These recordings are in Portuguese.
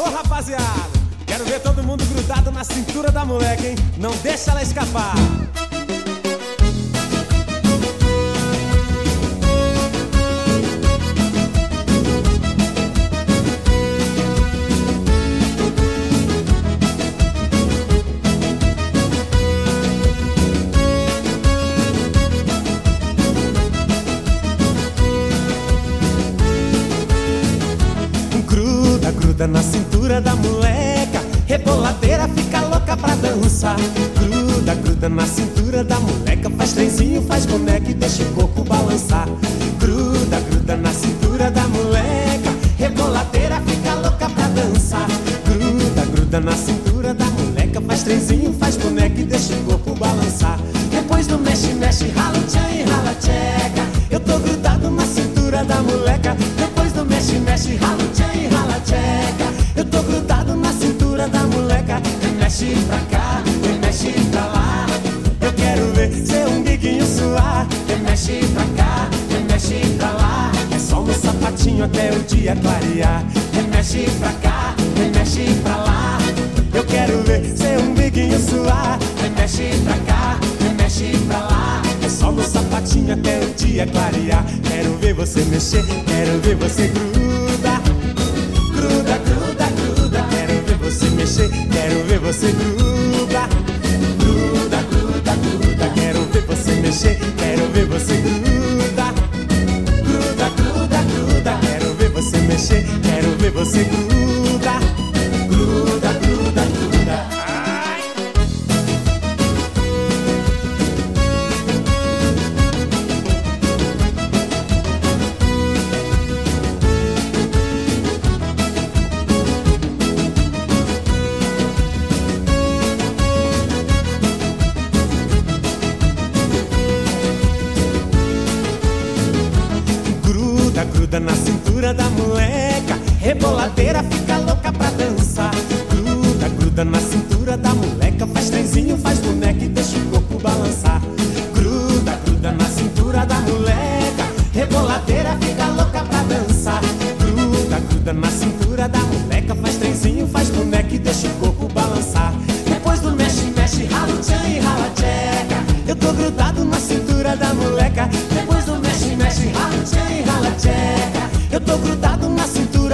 Alô, rapaziada! Quero ver todo mundo grudado na cintura da moleque, hein? Não deixa ela escapar! Gruda na cintura da moleca, reboladeira fica louca pra dançar. Gruda, gruda na cintura da moleca, faz trenzinho, faz boneca e deixa o corpo balançar. Gruda, gruda na cintura da moleca, reboladeira fica louca pra dançar. Gruda, gruda na cintura da moleca, faz trenzinho, faz boneca e deixa o corpo balançar. Depois do mexe, mexe, rala tchan e rala tcheca. Mexe pra cá, e mexe pra lá. Eu quero ver seu umbiguinho suar. E mexe pra cá, e mexe pra lá. É só no sapatinho até o dia clarear. E mexe pra cá, e mexe pra lá. Eu quero ver seu umbiguinho suar. E mexe pra cá, e mexe pra lá. É só no sapatinho até o dia clarear. Quero ver você mexer, quero ver você gruda. Você mexer, quero ver você gruda. Gruda, gruda, gruda. Quero ver você mexer, quero ver você gruda. Gruda, gruda, gruda. Quero ver você mexer, quero ver você gruda.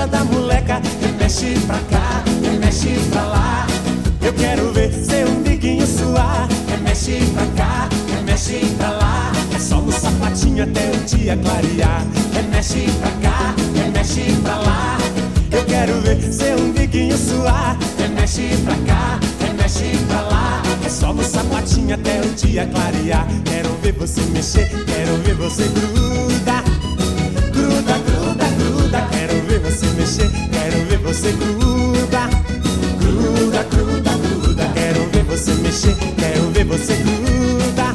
Da moleca. E mexe pra cá, e mexe pra lá. Eu quero ver seu umbiguinho suar. E mexe pra cá, e mexe pra lá. É só no sapatinho até o dia clarear. E mexe pra cá, e mexe pra lá. Eu quero ver seu umbiguinho suar. E mexe pra cá, e mexe pra lá. É só no sapatinho até o dia clarear. Quero ver você mexer, quero ver você gruda. Quero ver você mexer, quero ver você gruda. Gruda, gruda, gruda. Quero ver você mexer, quero ver você gruda.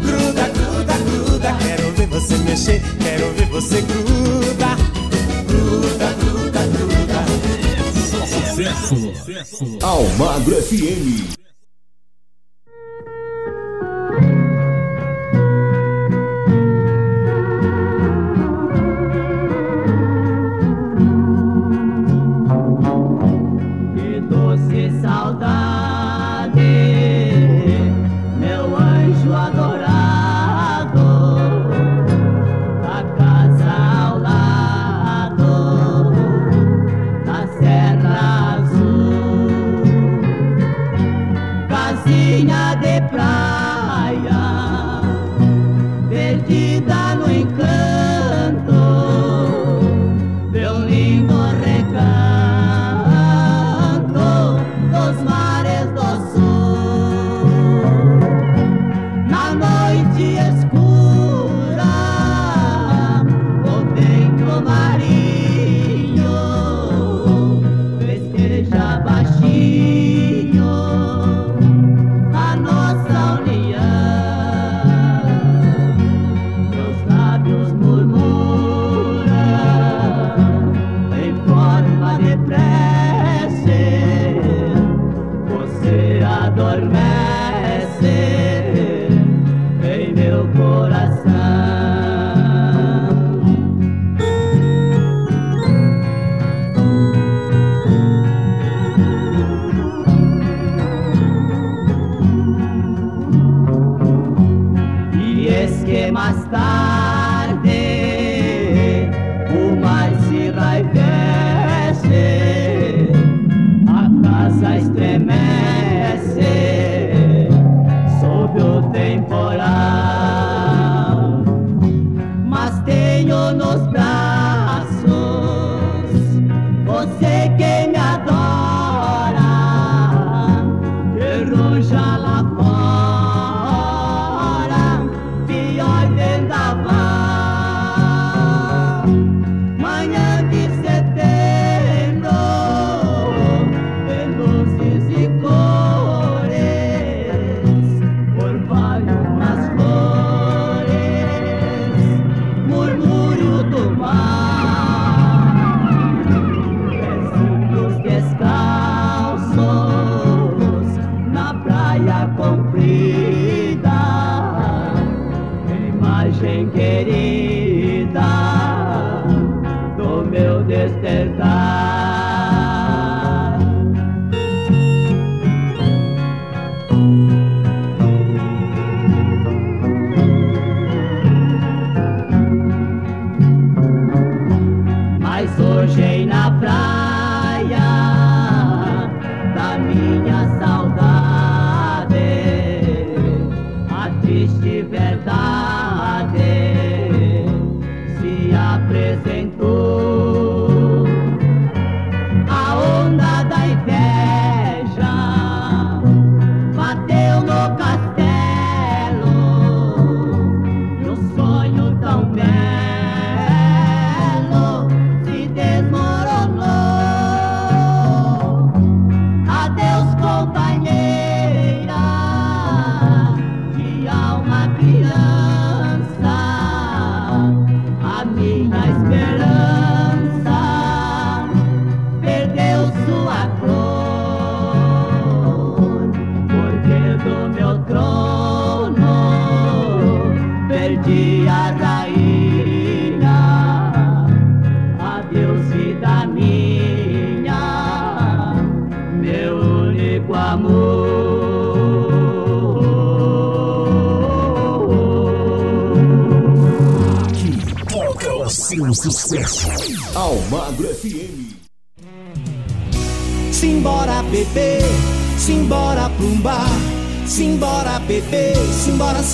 Gruda, gruda, gruda. Quero ver você mexer, quero ver você gruda. Gruda, gruda, gruda. Sucesso. Almagro FM.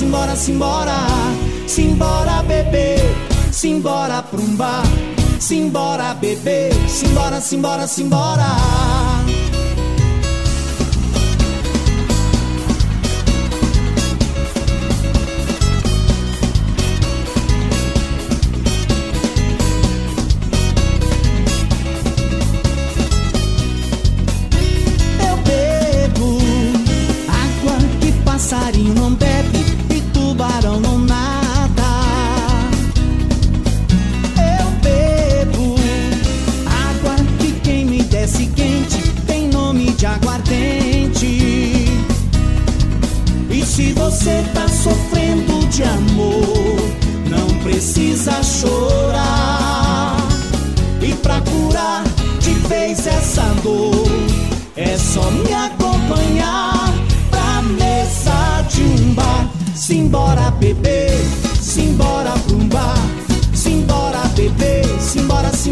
Simbora, simbora, simbora. Simbora beber, simbora pra bar. Simbora beber, simbora, simbora, simbora. Eu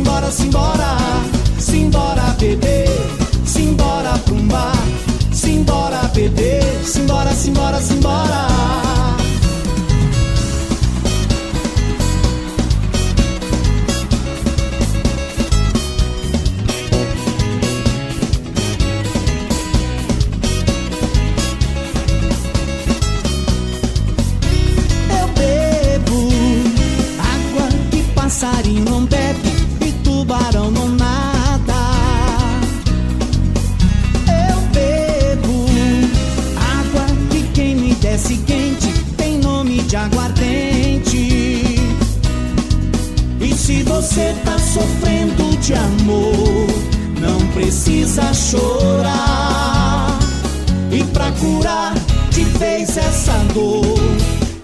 simbora, simbora, simbora. Beber, simbora pra. Simbora beber, simbora, simbora, simbora. Precisa chorar. E pra curar de vez essa dor,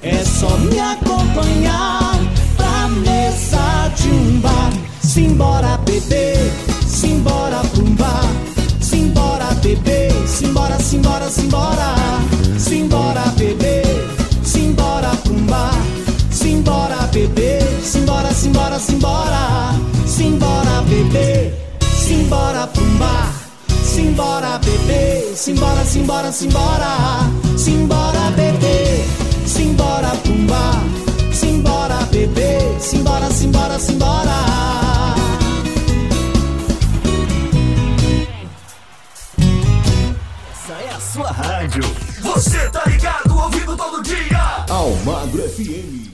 é só me acompanhar pra mesa de um bar. Simbora beber, simbora pra. Simbora beber, simbora, simbora, simbora. Simbora beber, simbora pra. Simbora beber, simbora, simbora, simbora. Simbora beber, simbora pra um bar. Simbora beber, simbora, simbora, simbora. Simbora beber, simbora pra um bar. Simbora beber, simbora, simbora, simbora. Essa é a sua rádio. Você tá ligado, ouvindo todo dia. Almagro FM.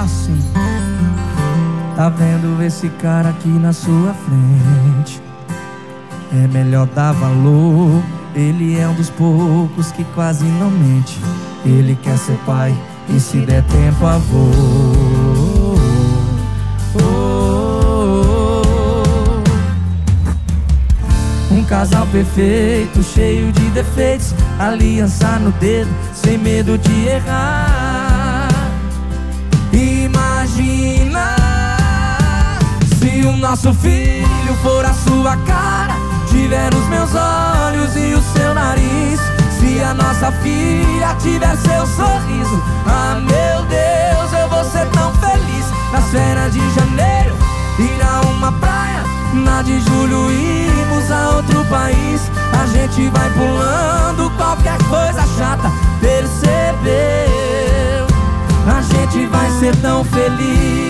Assim. Tá vendo esse cara aqui na sua frente. É melhor dar valor. Ele é um dos poucos que quase não mente. Ele quer ser pai e se der tempo avô. Um casal perfeito, cheio de defeitos. Aliança no dedo, sem medo de errar. O nosso filho for a sua cara, tiver os meus olhos e o seu nariz. Se a nossa filha tiver seu sorriso, ah meu Deus, eu vou ser tão feliz. Nas férias de janeiro, ir a uma praia, na de julho irmos a outro país. A gente vai pulando qualquer coisa chata, percebeu? A gente vai ser tão feliz.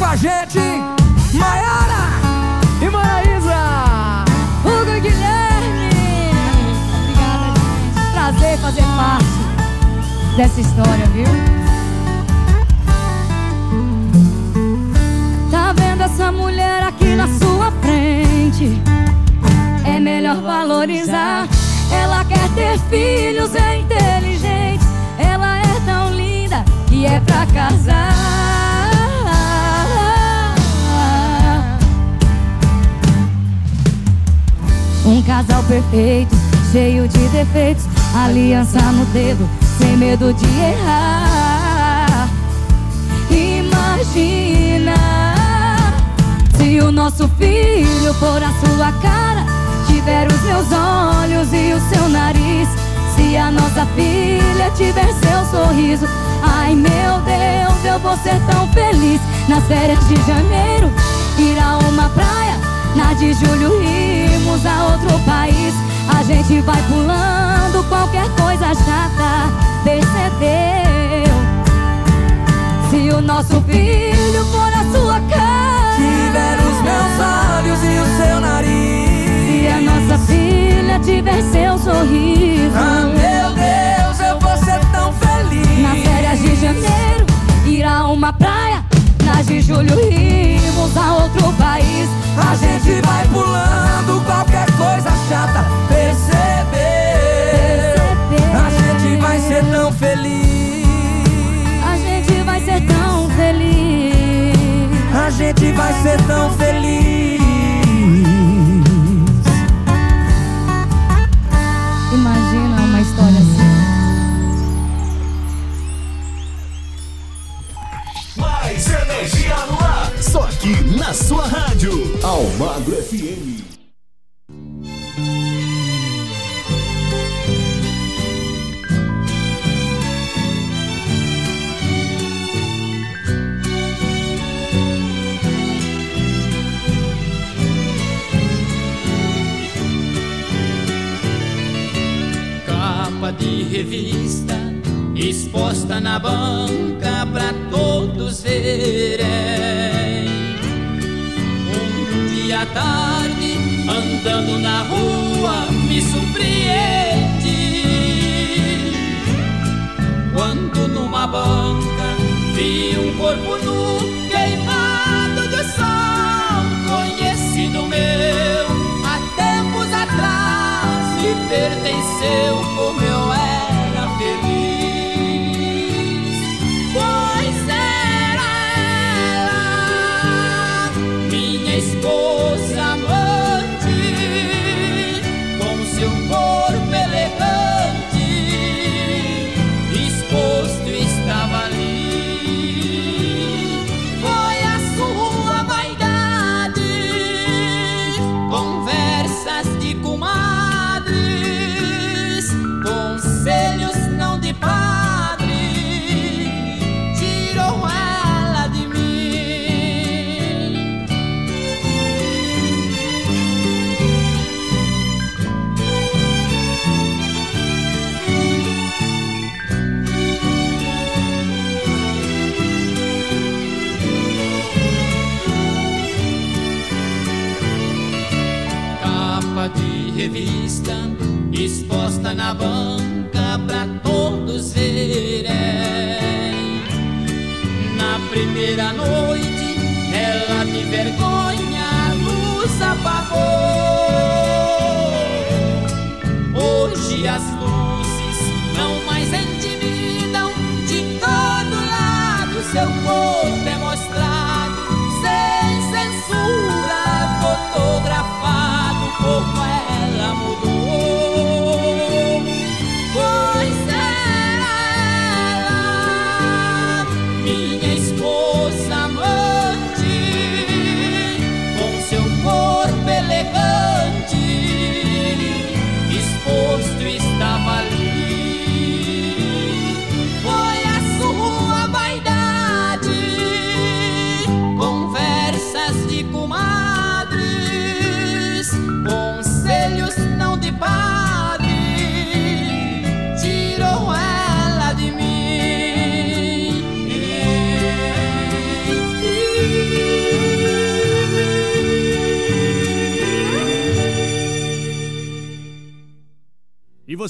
Com a gente, Maiara e Maraísa. Hugo e Guilherme! Obrigada, gente. Prazer fazer parte dessa história, viu? Tá vendo essa mulher aqui na sua frente? É melhor valorizar. Ela quer ter filhos, é inteligente. Ela é tão linda e é pra casar. Um casal perfeito, cheio de defeitos. Aliança no dedo, sem medo de errar. Imagina se o nosso filho for a sua cara, tiver os meus olhos e o seu nariz. Se a nossa filha tiver seu sorriso, ai meu Deus, eu vou ser tão feliz. Nas férias de janeiro, ir a uma praia, na de julho irmos a outro país. A gente vai pulando qualquer coisa chata, percebeu? Se o nosso filho for a sua cara, Tiver os meus olhos e o seu nariz. se a nossa filha tiver seu sorriso. Ah, meu Deus, eu vou ser tão feliz. Nas férias de janeiro, ir a uma praia. De julho, irmos a outro país. A gente vai pulando qualquer coisa chata, percebeu? A gente vai ser tão feliz. A gente vai ser tão feliz. A gente vai ser tão feliz. Energia. Só aqui na sua rádio. Almagro FM. capa de revista exposta na banca pra todos verem. Um dia tarde, andando na rua, me surpreende quando numa banca vi um corpo nu queimado de sol, conhecido meu há tempos atrás me pertenceu como eu era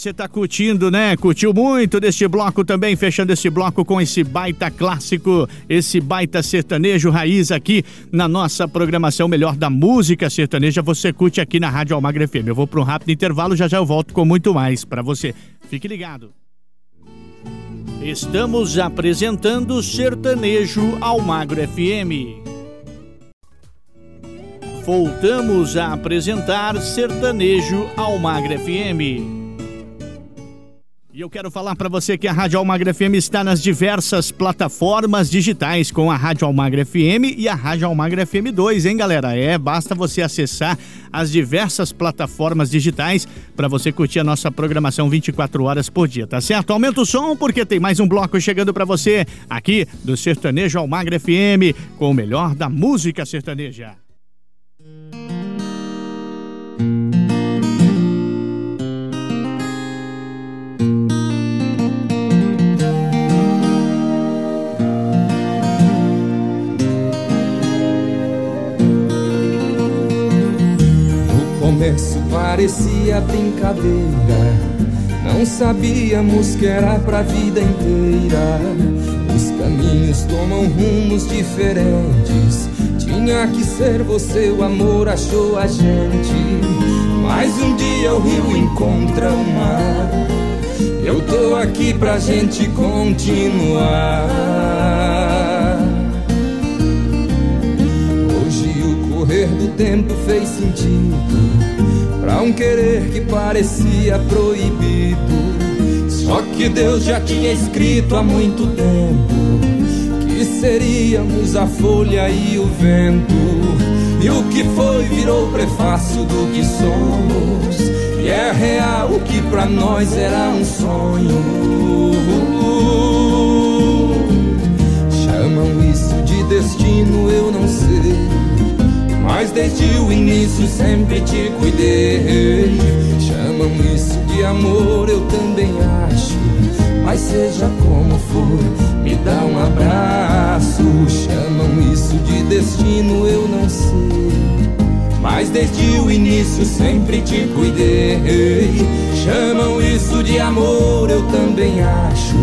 você tá curtindo, né? Curtiu muito deste bloco também, fechando esse bloco com esse baita clássico, esse baita sertanejo raiz aqui na nossa programação melhor da música sertaneja. Você curte aqui na Rádio Almagra FM. Eu vou para um rápido intervalo, já já eu volto com muito mais para você. Fique ligado. Estamos apresentando Sertanejo Almagro FM. Voltamos a apresentar Sertanejo Almagra FM. E eu quero falar para você que a Rádio Almagra FM está nas diversas plataformas digitais com a Rádio Almagra FM e a Rádio Almagra FM 2, hein, galera? É, basta você acessar as diversas plataformas digitais para você curtir a nossa programação 24 horas por dia, tá certo? Aumenta o som porque tem mais um bloco chegando para você aqui do Sertanejo Almagra FM com o melhor da música sertaneja. Começo parecia brincadeira, não sabíamos que era pra vida inteira. Os caminhos tomam rumos diferentes. Tinha que ser você, o amor achou a gente. Mas um dia o rio encontra o mar. Eu tô aqui pra gente continuar. Hoje o correr do tempo fez sentido Pra um querer que parecia proibido. Só que Deus já tinha escrito há muito tempo Que seríamos a folha e o vento. E o que foi virou prefácio do que somos. E é real o que pra nós era um sonho. Chamam isso de destino, eu não sei mas desde o início sempre te cuidei. Chamam isso de amor, eu também acho. Mas seja como for, me dá um abraço. Chamam isso de destino, eu não sei. Mas desde o início sempre te cuidei. Chamam isso de amor, eu também acho.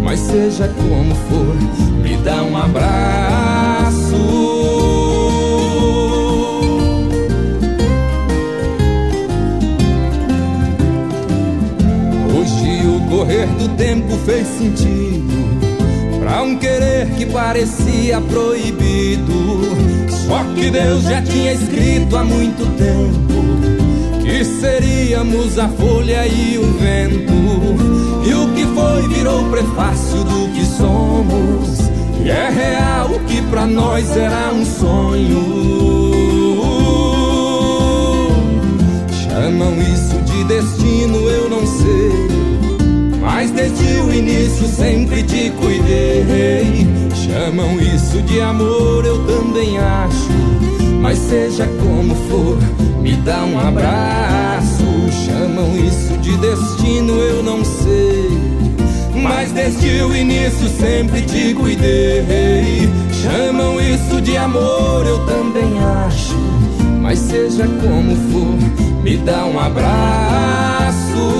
Mas seja como for, me dá um abraço. Correr do tempo fez sentido. Pra um querer que parecia proibido. Só que Deus já tinha escrito há muito tempo Que seríamos a folha e o vento. E o que foi virou prefácio do que somos. E é real o que pra nós era um sonho. Chamam isso início sempre te cuidei. Chamam isso de amor, eu também acho. Mas seja como for, me dá um abraço. Chamam isso de destino, eu não sei. Mas desde o início sempre te cuidei. Chamam isso de amor, eu também acho. Mas seja como for, me dá um abraço.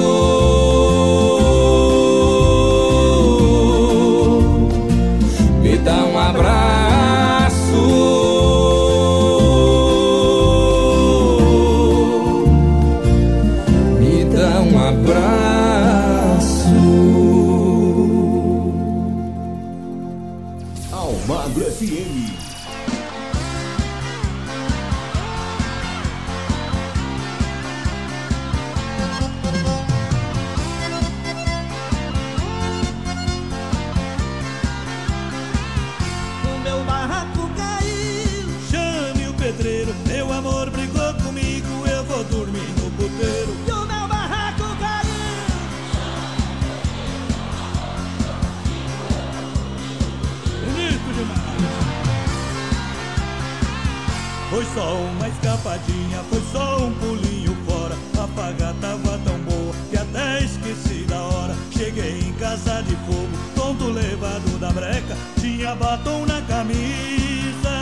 só uma escapadinha, foi só um pulinho fora. A paga tava tão boa que até esqueci da hora. Cheguei em casa de fogo, tonto levado da breca, tinha batom na camisa.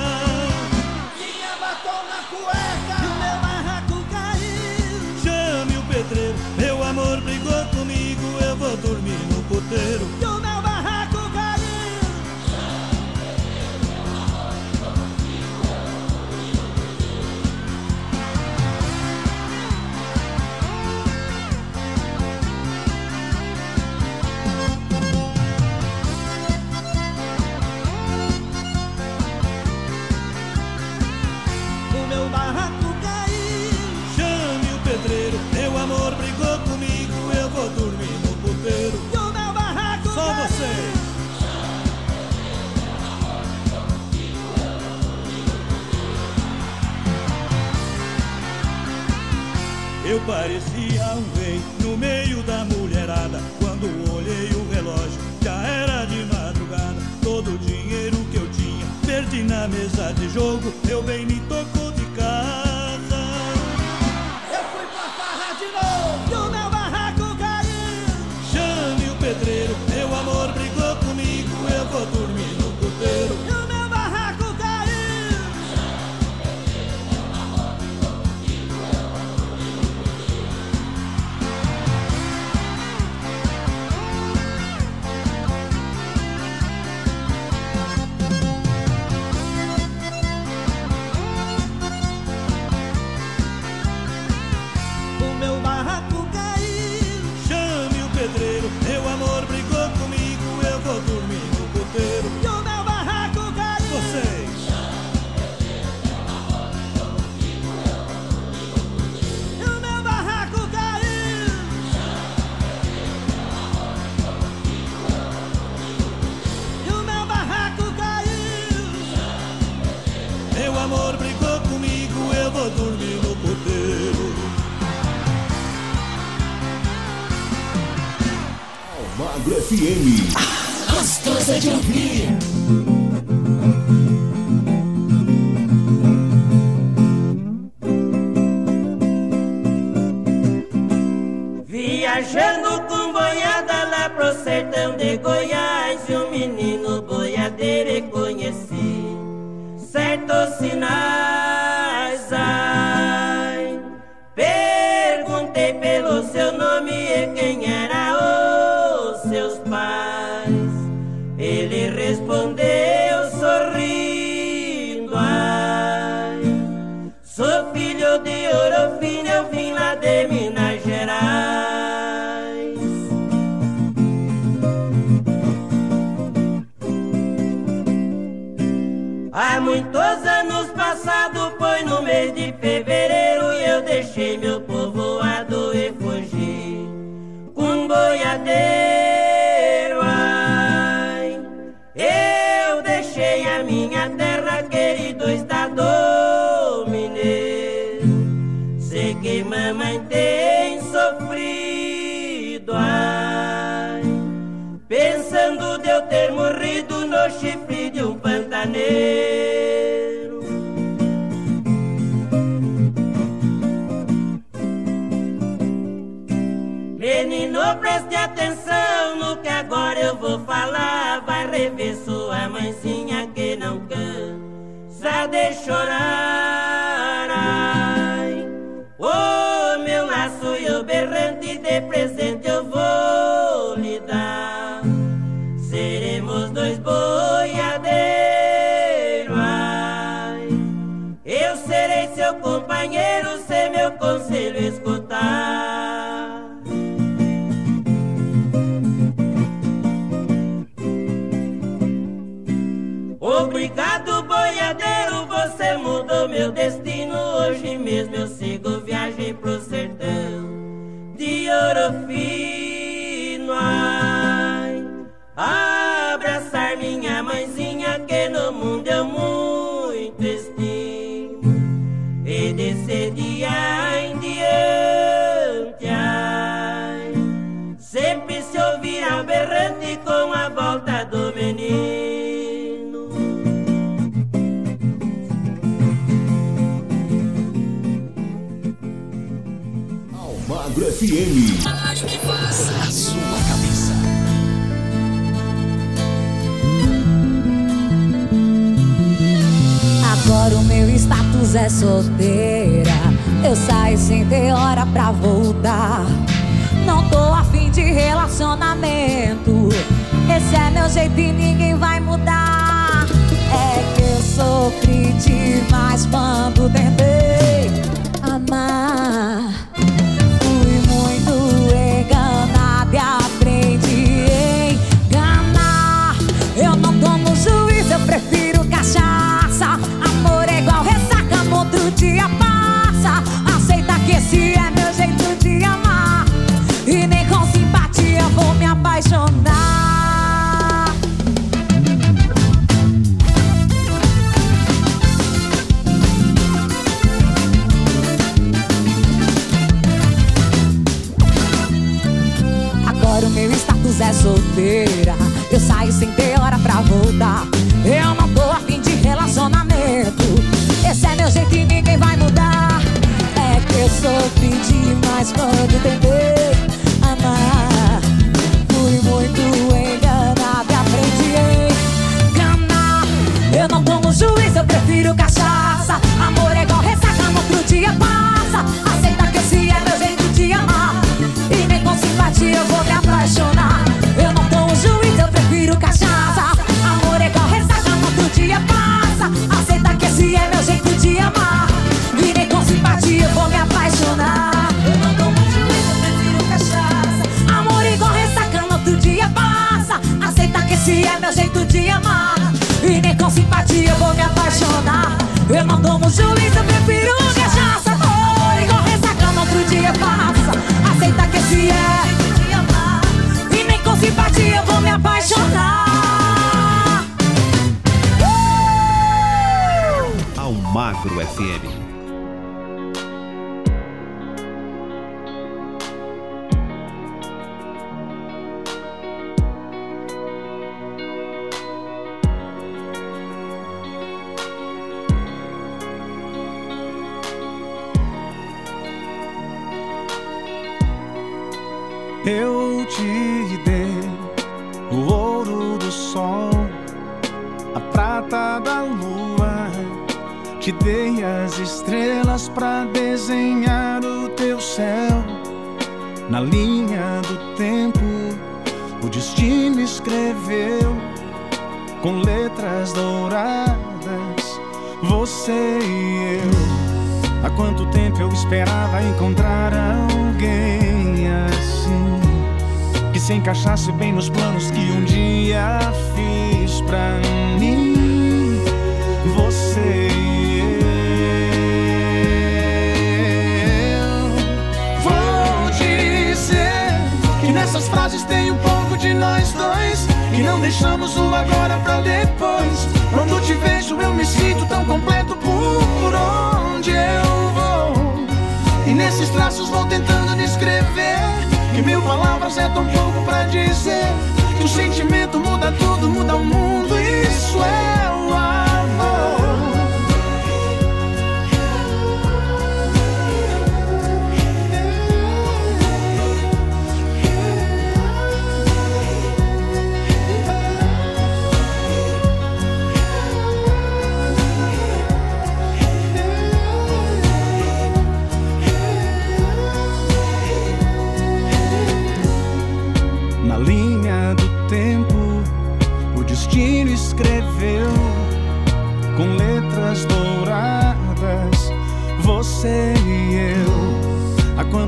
Tinha batom na cueca, e o meu barraco caiu. Chame o pedreiro, meu amor brigou comigo, eu vou dormir no puteiro. Eu parecia rei no meio da mulherada. Quando olhei o relógio, já era de madrugada. Todo o dinheiro que eu tinha perdi na mesa de jogo. Eu bem me pessoa, mãezinha que não cansa de chorar. FM. A sua cabeça. Agora o meu status é solteira. Eu saio sem ter hora pra voltar. Não tô afim de relacionamento. Esse é meu jeito e ninguém vai mudar. É que eu sofri demais quando tem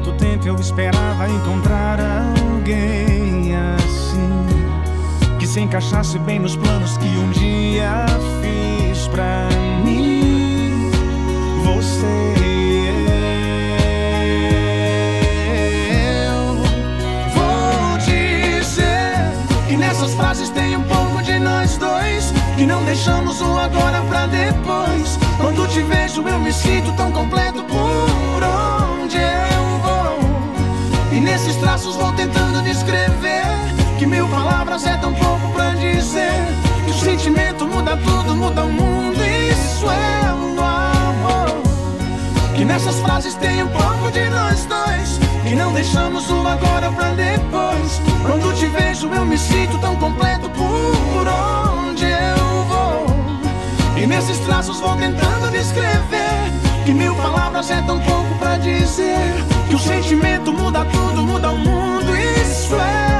quanto tempo eu esperava encontrar alguém assim Que se encaixasse bem nos planos que um dia fiz pra mim. Você e eu. Vou dizer que nessas frases tem um pouco de nós dois Que não deixamos o agora pra depois. Quando te vejo eu me sinto tão completo por traços vou tentando descrever. Que mil palavras é tão pouco pra dizer. Que o sentimento muda tudo, muda o mundo. Isso é um amor. Que nessas frases tem um pouco de nós dois. Que não deixamos o agora pra depois. Quando te vejo, eu me sinto tão completo por onde eu vou. E nesses traços vou tentando descrever. Que mil palavras é tão pouco pra dizer. Que o sentimento muda tudo, muda o mundo. Isso é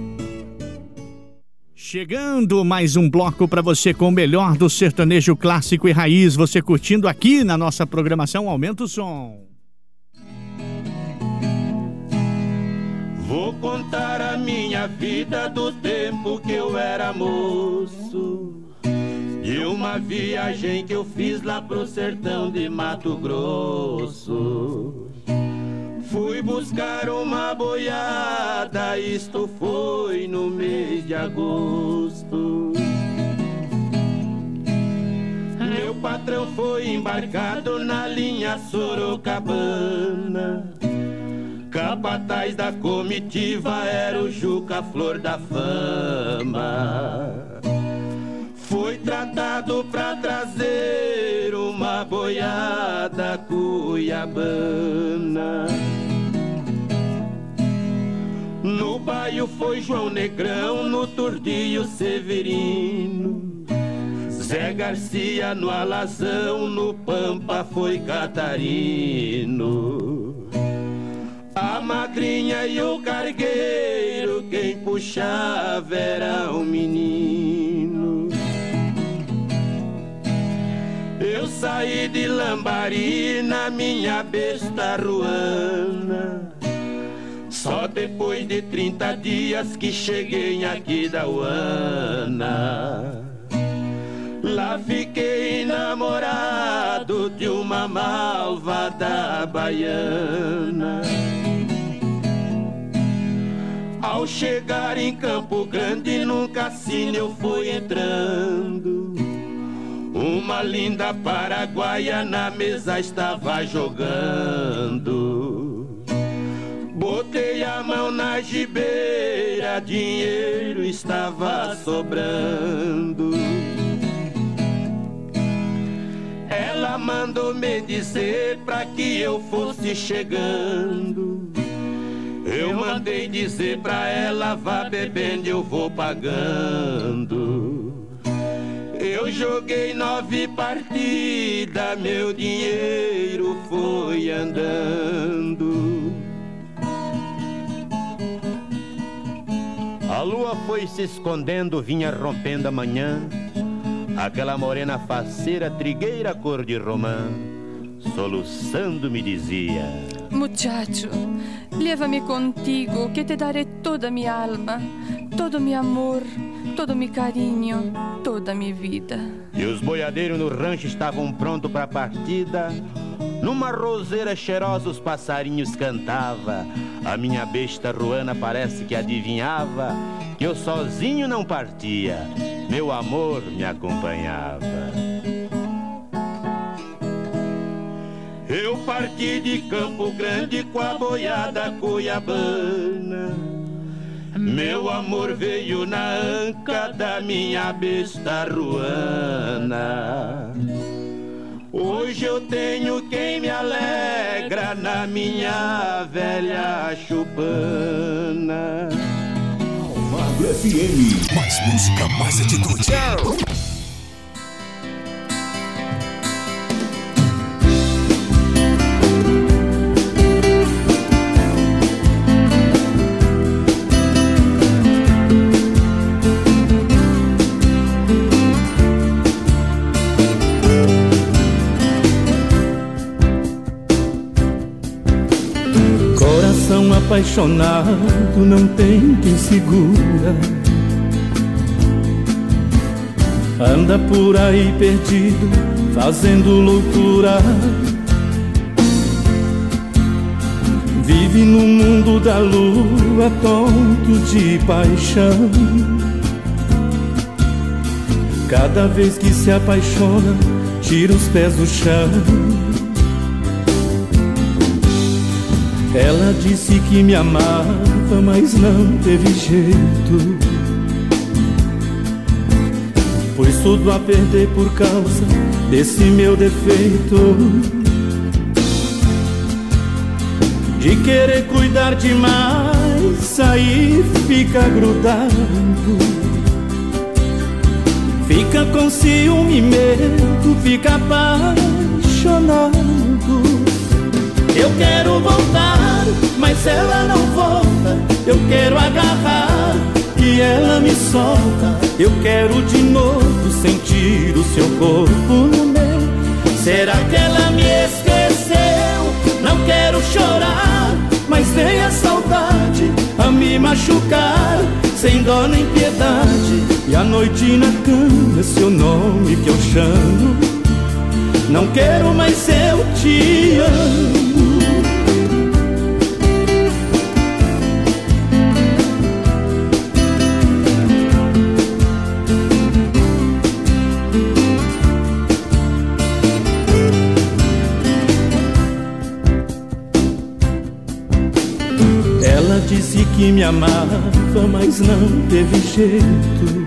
Chegando mais um bloco para você com o melhor do sertanejo clássico e raiz. Você curtindo aqui na nossa programação Aumenta o Som. Vou contar a minha vida do tempo que eu era moço. E uma viagem que eu fiz lá pro sertão de Mato Grosso. Fui buscar uma boiada, isto foi no mês de agosto. Meu patrão foi embarcado na linha Sorocabana. Capataz da comitiva era o Juca Flor da Fama. Foi tratado pra trazer uma boiada cuiabana. Baio foi João Negrão, no Turdinho Severino. Zé Garcia no Alazão, no Pampa foi Catarino. A madrinha e o cargueiro, quem puxava era o menino. Eu saí de Lambari na minha besta ruana. Só depois de 30 dias que cheguei aqui da Uana. Lá fiquei namorado de uma malvada baiana. Ao chegar em Campo Grande, num cassino eu fui entrando. Uma linda paraguaia na mesa estava jogando. Botei a mão na gibeira, dinheiro estava sobrando. Ela mandou me dizer pra que eu fosse chegando. Eu mandei dizer pra ela, vá bebendo, eu vou pagando. Eu joguei nove partidas, meu dinheiro foi andando. A lua foi se escondendo, vinha rompendo a manhã. Aquela morena faceira, trigueira cor de romã, soluçando me dizia: Muchacho, leva-me contigo, que te daré toda minha alma, todo meu amor, todo meu carinho, toda minha vida. E os boiadeiros no rancho estavam prontos para a partida. Numa roseira cheirosa os passarinhos cantava. A minha besta ruana parece que adivinhava que eu sozinho não partia, meu amor me acompanhava. Eu parti de Campo Grande com a boiada cuiabana. Meu amor veio na anca da minha besta ruana. Hoje eu tenho quem me alegra na minha velha chupana. Magro FM. Mais música, mais atitude. Coração apaixonado não tem quem segura. Anda por aí perdido, fazendo loucura. Vive no mundo da lua, tonto de paixão. Cada vez que se apaixona, tira os pés do chão. Ela disse que me amava, mas não teve jeito. Pus tudo a perder por causa desse meu defeito. De querer cuidar demais, aí fica grudado. Fica com ciúme e medo, fica apaixonado. Eu quero voltar, mas ela não volta. Eu quero agarrar e ela me solta. Eu quero de novo sentir o seu corpo no meu. Será que ela me esqueceu? Não quero chorar, mas vem a saudade a me machucar, sem dó nem piedade. E a noite na cama é seu nome que eu chamo. Não quero mais eu te amo. Que me amava, mas não teve jeito.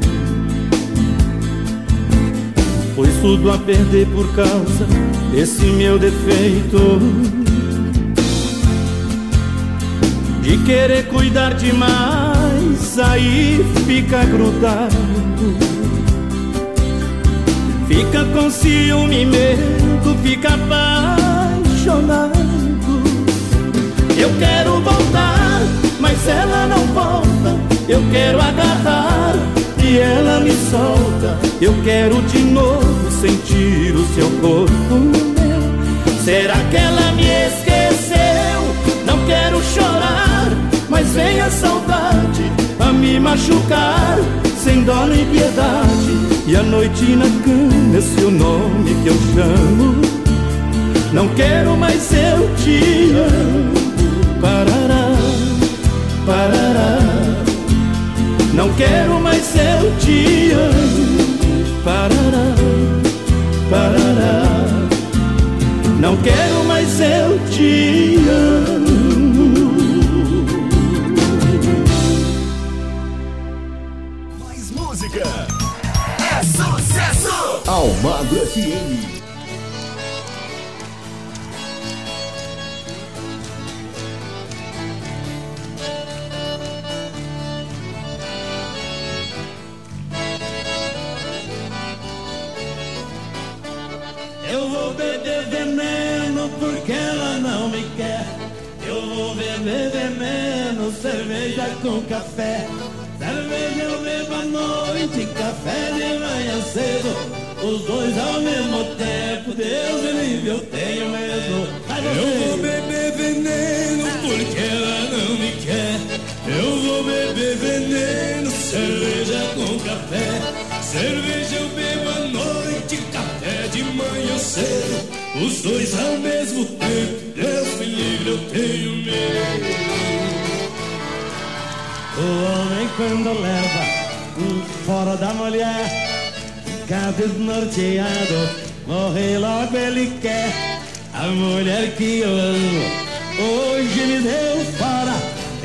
Pôs tudo a perder por causa desse meu defeito. De querer cuidar demais, aí fica grudado. Fica com ciúme e medo, fica apaixonado. Eu quero voltar mas ela não volta. Eu quero agarrar e ela me solta. Eu quero de novo sentir o seu corpo meu. Será que ela me esqueceu? Não quero chorar, mas vem a saudade a me machucar, sem dó nem piedade. E a noite na cama é seu nome que eu chamo. Não quero mais eu te amo. Parará. Não quero mais eu te amo, parará, parará. Não quero mais eu te amo. Mais música é sucesso! Almagro FM. Cerveja com café. Cerveja eu bebo à noite, café de manhã cedo. Os dois ao mesmo tempo, Deus me livre, eu tenho medo. Eu vou beber veneno porque ela não me quer. Eu vou beber veneno, cerveja com café. Cerveja eu bebo à noite, café de manhã cedo. Os dois ao mesmo tempo, Deus me livre, eu tenho medo. O homem quando leva fora da mulher Fica desnorteado, morrer logo ele quer A mulher que eu amo. Hoje me deu fora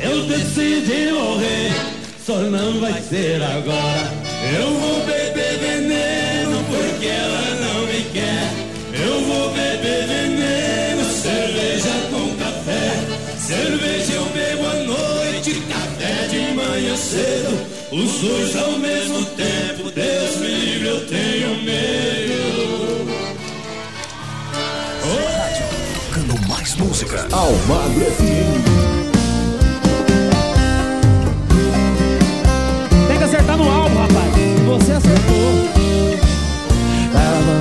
Eu decidi morrer, só não vai ser agora. Eu vou beber veneno porque ela não me quer. Eu vou beber veneno, cerveja com café. Cerveja eu bebo manhã cedo. Os dois ao mesmo tempo, Deus me livre, eu tenho medo. Oh. Tocando mais música. Almagro FM.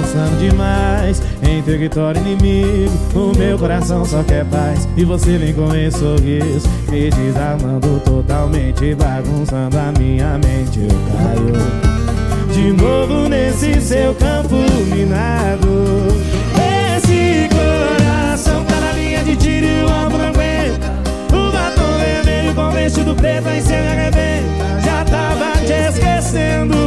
Avançando demais. Entre vitória e inimigo O meu coração só quer paz. E você vem com esse sorriso Me desarmando totalmente Bagunçando a minha mente. Eu caio De novo nesse seu campo minado. Esse coração tá na linha de tiro E o alvo não aguenta. O batom vermelho com vestido preto cê me arrebenta. Já tava te esquecendo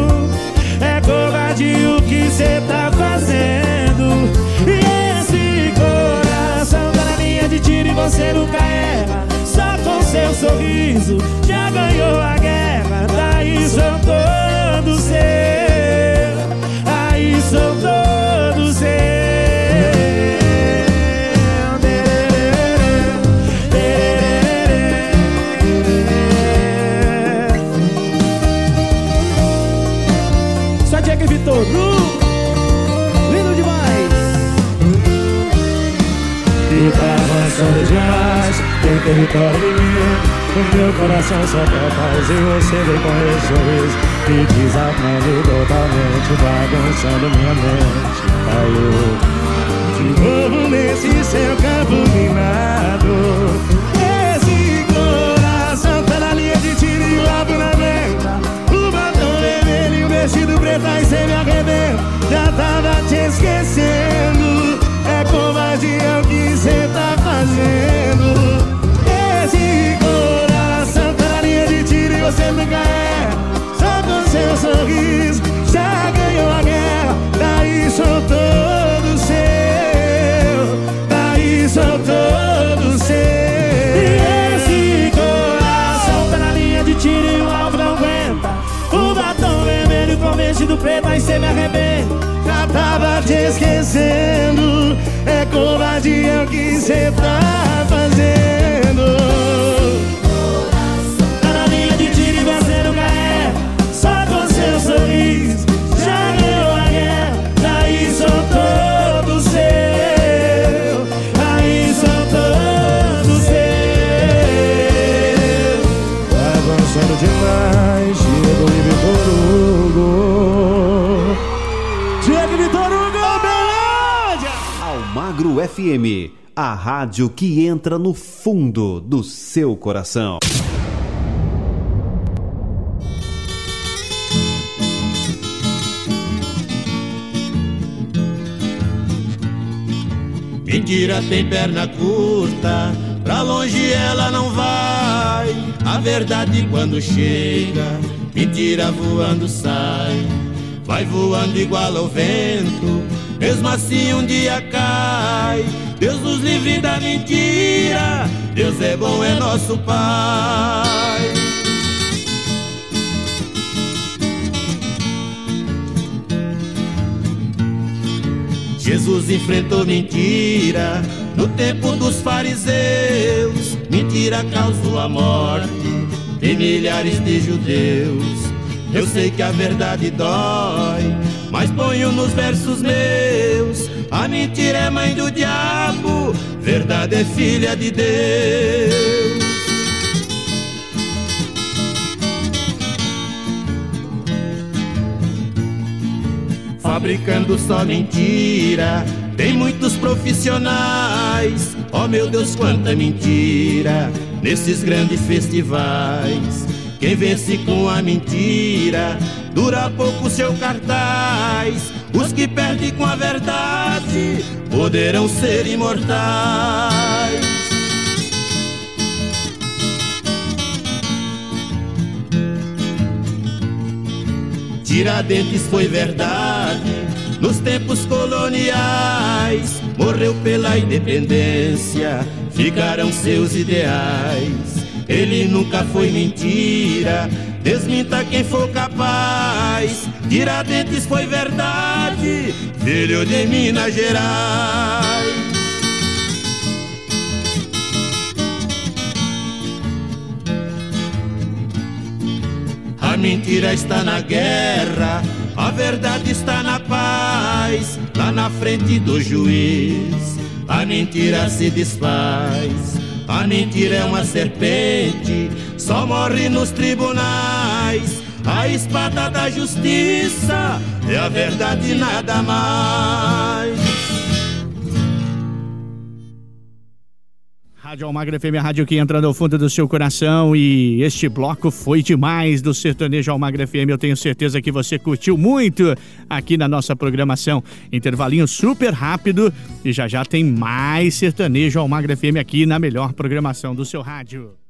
É covardia o que cê tá fazendo. E esse coração tá na linha de tiro E você nunca erra. Só com seu sorriso Já ganhou a guerra. Daí são todos seus Aí são todos seus E tá avançando demais, tem território inimigo. O meu coração só quer paz e você vem com esse sorriso Me desarmando totalmente, bagunçando minha mente Caiu de novo nesse seu campo minado que cê tá FM, a rádio que entra no fundo do seu coração. Mentira tem perna curta, pra longe ela não vai. A verdade quando chega, mentira voando sai. Vai voando igual ao vento, mesmo assim um dia cai. Deus nos livre da mentira, Deus é bom, é nosso Pai. Jesus enfrentou mentira no tempo dos fariseus. Mentira causou a morte de milhares de judeus. Eu sei que a verdade dói, mas ponho nos versos meus. A mentira é mãe do diabo, verdade é filha de Deus. fabricando só mentira. Tem muitos profissionais, oh meu Deus, quanta mentira nesses grandes festivais. Quem vence com a mentira dura pouco seu cartaz. Os que perdem com a verdade poderão ser imortais. Tiradentes foi verdade nos tempos coloniais. Morreu pela independência, ficaram seus ideais. Ele nunca foi mentira, desminta quem for capaz. Tiradentes foi verdade, filho de Minas Gerais. A mentira está na guerra, a verdade está na paz. Lá na frente do juiz, a mentira se desfaz. A mentira é uma serpente, só morre nos tribunais. A espada da justiça é a verdade nada mais. Rádio Almagro FM, a rádio que entra no fundo do seu coração e este bloco foi demais do Sertanejo Almagro FM. Eu tenho certeza que você curtiu muito aqui na nossa programação. Intervalinho super rápido e já já tem mais Sertanejo Almagro FM aqui na melhor programação do seu rádio.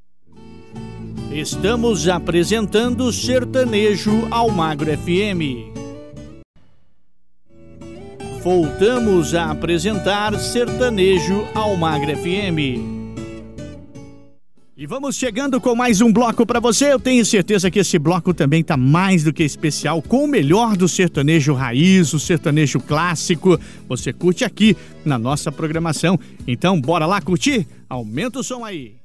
Estamos apresentando Sertanejo Almagro FM. Voltamos a apresentar Sertanejo Almagro FM. E vamos chegando com mais um bloco para você. Eu tenho certeza que esse bloco também tá mais do que especial, com o melhor do sertanejo raiz, o sertanejo clássico. Você curte aqui na nossa programação. Então, bora lá curtir? Aumenta o som aí.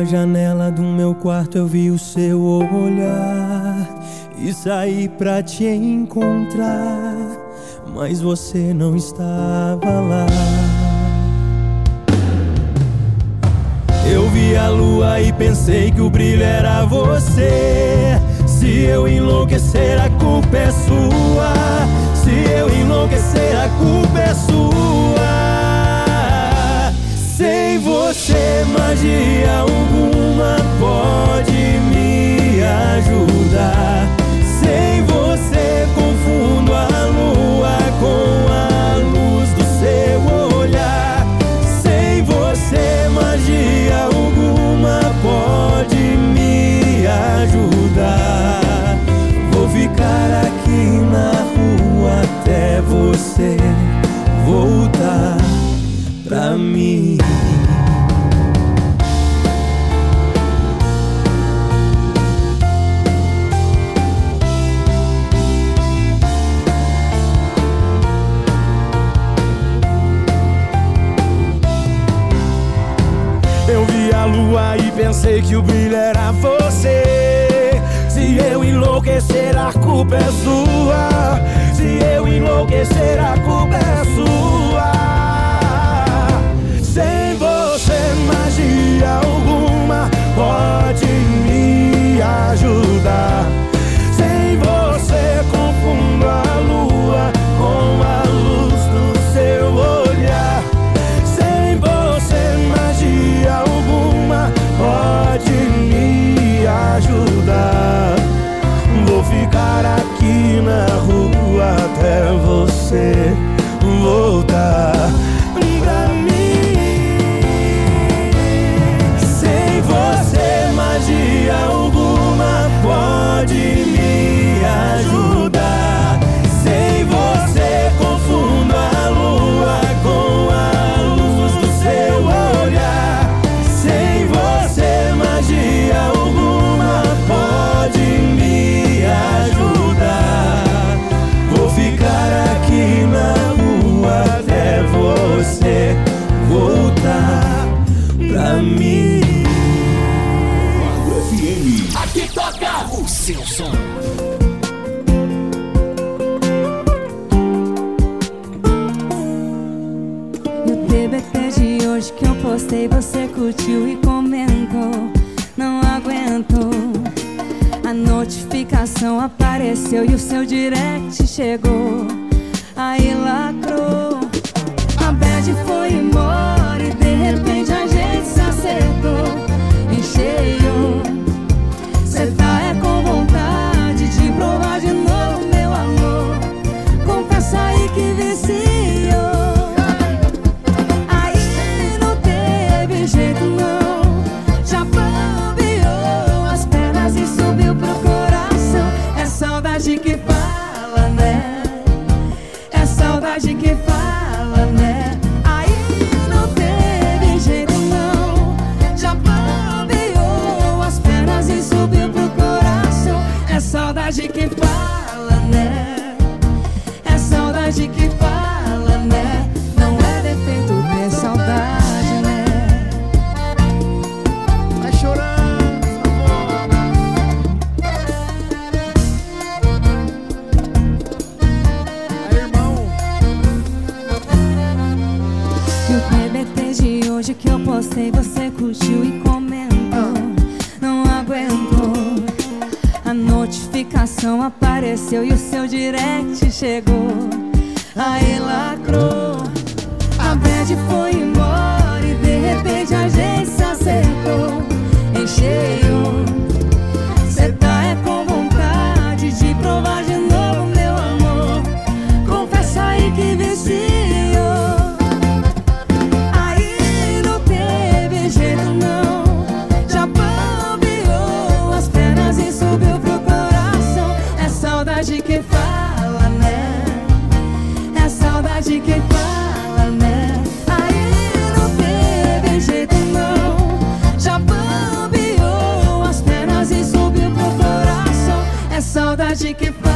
Pela janela do meu quarto eu vi o seu olhar e saí pra te encontrar, mas você não estava lá. Eu vi a lua e pensei que o brilho era você. Se eu enlouquecer, a culpa é sua. Se eu enlouquecer, a culpa é sua. Sem você, magia alguma pode me ajudar. Sem você, confundo a lua com a luz do seu olhar. Sem você, magia alguma pode me ajudar. Vou ficar aqui na rua até você voltar pra mim. Eu vi a lua e pensei que o brilho era você. Se eu enlouquecer, a culpa é sua. Se eu enlouquecer, a culpa é sua. Me apareceu e o seu direct chegou. magic if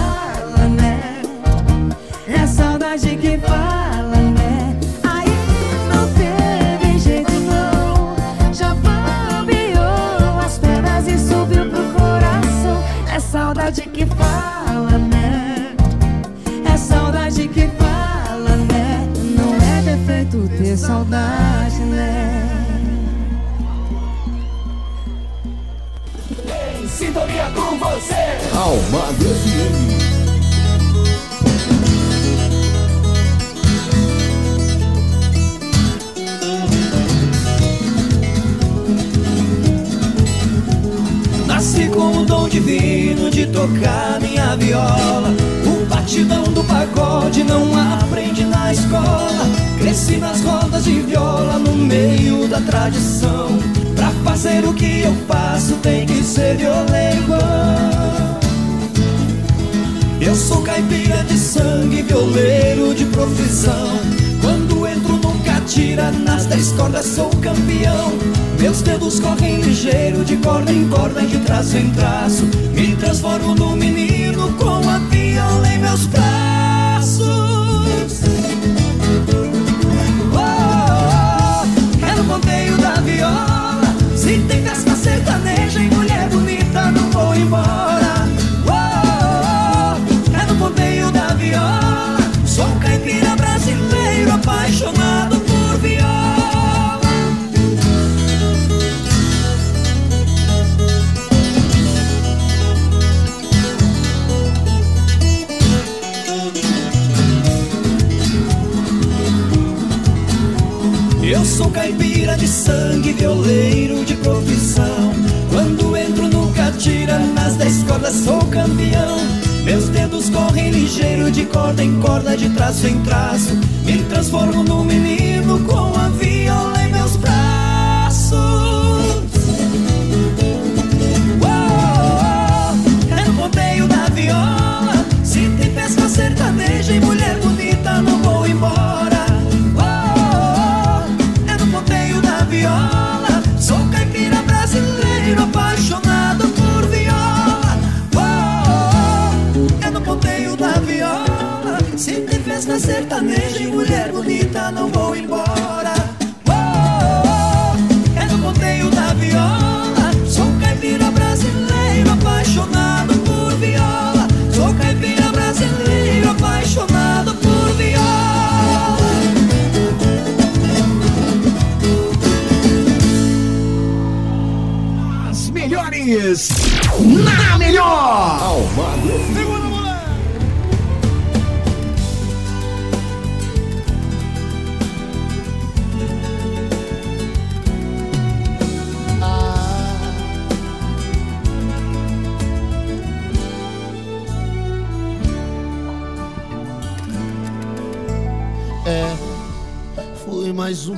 mais um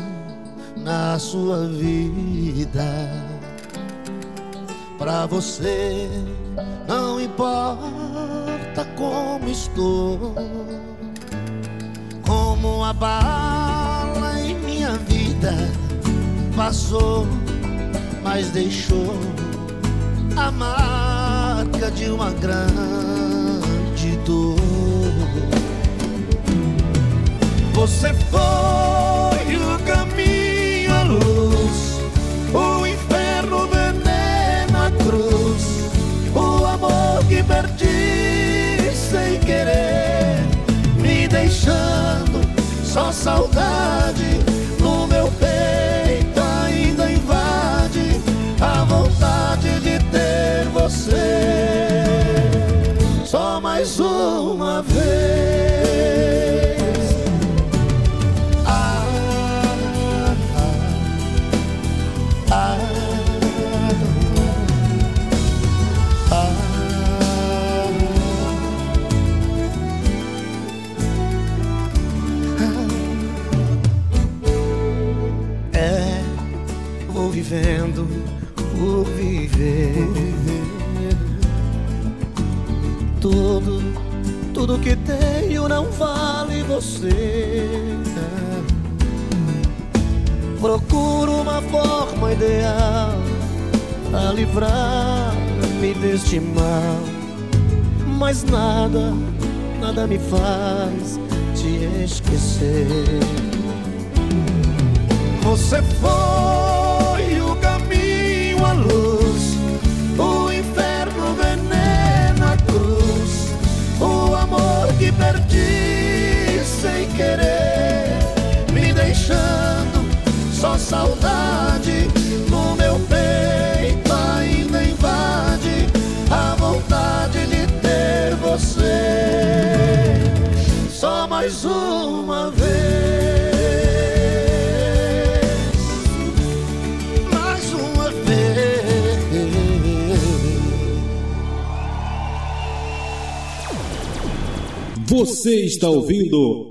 na sua vida. Pra você, não importa como estou, como a bala em minha vida passou, mas deixou a marca de uma grande dor. Você foi mais uma vez. Você. Procuro uma forma ideal a livrar-me deste mal, mas nada, nada me faz te esquecer. Você foi o caminho, a luz, o inferno, veneno, a cruz, o amor que perdi sem querer, me deixando só saudade no meu peito ainda invade a vontade de ter você só mais uma vez. Você está ouvindo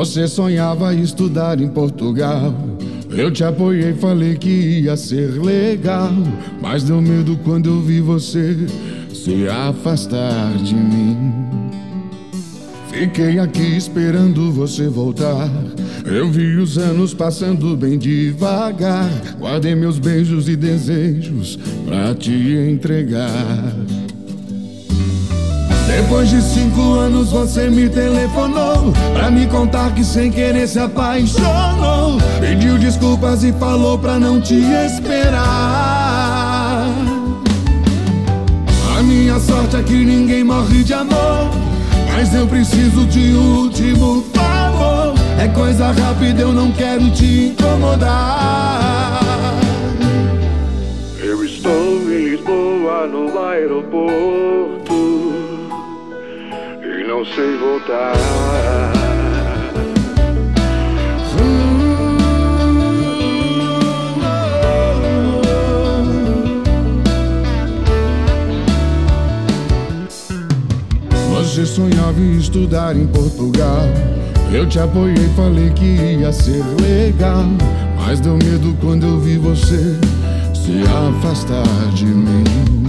Você sonhava estudar em Portugal. Eu te apoiei, falei que ia ser legal. Mas deu medo quando eu vi você se afastar de mim. Fiquei aqui esperando você voltar. Eu vi os anos passando bem devagar. Guardei meus beijos e desejos pra te entregar. Depois de cinco anos você me telefonou Pra me contar que sem querer se apaixonou. Pediu desculpas e falou pra não te esperar. A minha sorte é que ninguém morre de amor Mas eu preciso de último favor. É coisa rápida, eu não quero te incomodar. Eu estou em Lisboa no aeroporto não sei voltar. Você sonhava em estudar em Portugal. Eu te apoiei, falei que ia ser legal. Mas deu medo quando eu vi você se afastar de mim.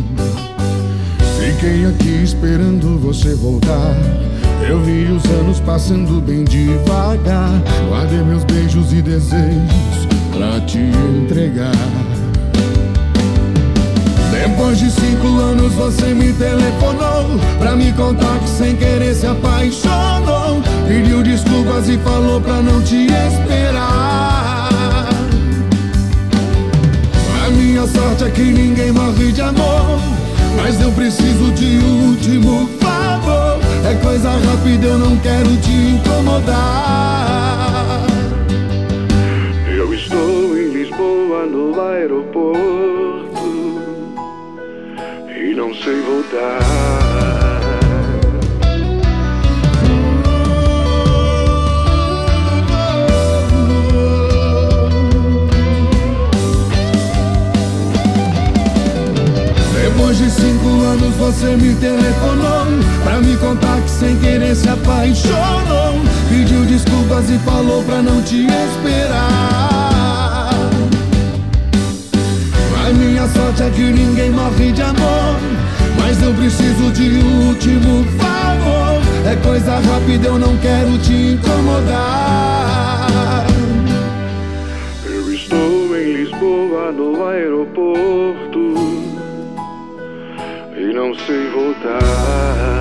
Fiquei aqui esperando você voltar. Eu vi os anos passando bem devagar. Guardei meus beijos e desejos pra te entregar. Depois de cinco anos você me telefonou Pra me contar que sem querer se apaixonou Pediu desculpas e falou pra não te esperar A minha sorte é que ninguém morre de amor Mas eu preciso de último favor É coisa rápida, eu não quero te incomodar Eu estou em Lisboa no aeroporto e não sei voltar. Depois de cinco anos você me telefonou Pra me contar que sem querer se apaixonou. Pediu desculpas e falou pra não te esperar. A minha sorte é que ninguém morre de amor. Mas eu preciso de último favor. É coisa rápida, eu não quero te incomodar. Eu estou em Lisboa no aeroporto não sei voltar.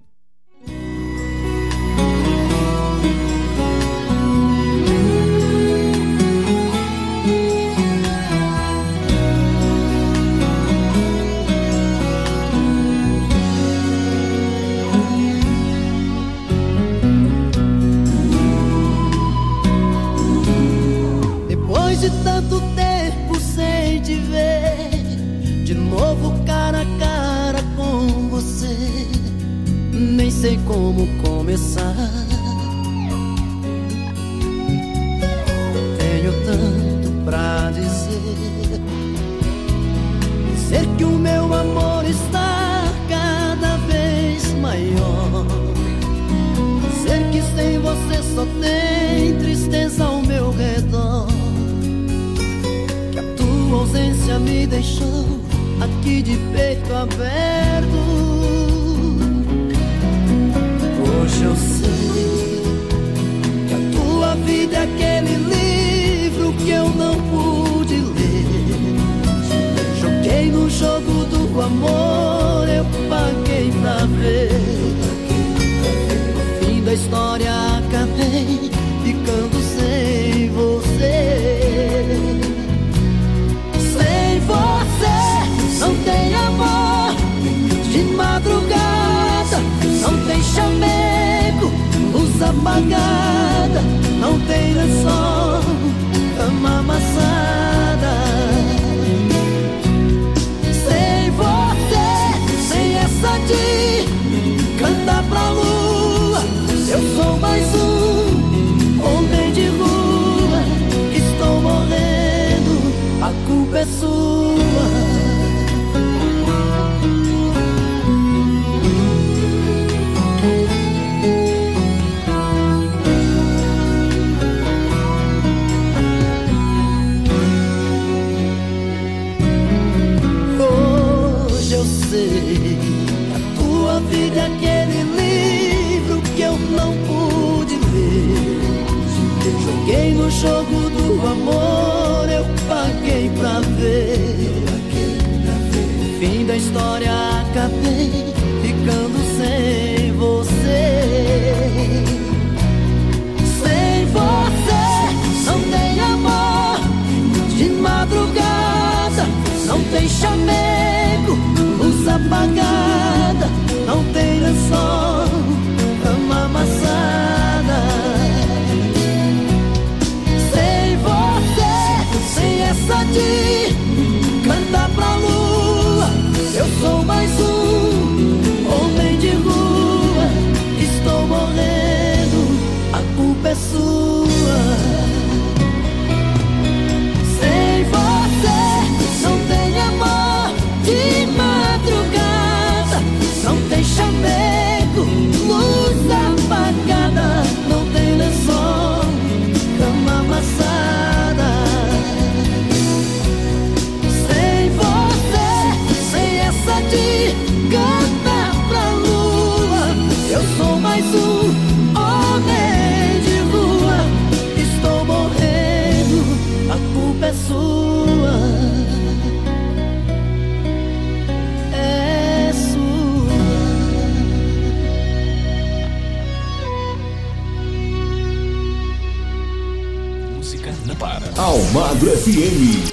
Tanto tempo sem te ver, de novo cara a cara com você, nem sei como começar. Tenho tanto pra dizer, dizer que o meu amor está cada vez maior. Dizer que sem você só tem tristeza a tua ausência me deixou aqui de peito aberto. Hoje eu sei que a tua vida é aquele livro que eu não pude ler. Joguei no jogo do amor, eu paguei pra ver. No fim da história acabei ficando sem você. não tem amor de madrugada, não tem chamego, luz apagada, não tem lençol, cama amassada. Sem você, sem essa de cantar pra lua, eu sou mais um homem de lua, estou morrendo, a culpa é sua. Jogo do amor eu paguei pra ver. No fim da história Almagro FM.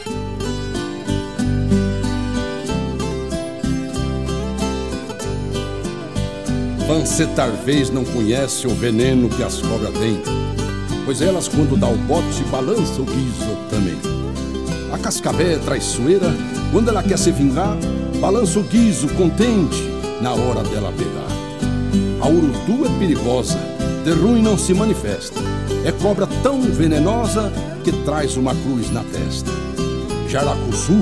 Você talvez não conhece o veneno que as cobras têm, pois elas, quando dá o bote, balançam o guiso também. A cascavé é traiçoeira, quando ela quer se vingar, balança o guiso contente na hora dela pegar. A urutu é perigosa, de ruim não se manifesta. É cobra tão venenosa que traz uma cruz na testa. Jaracuçu,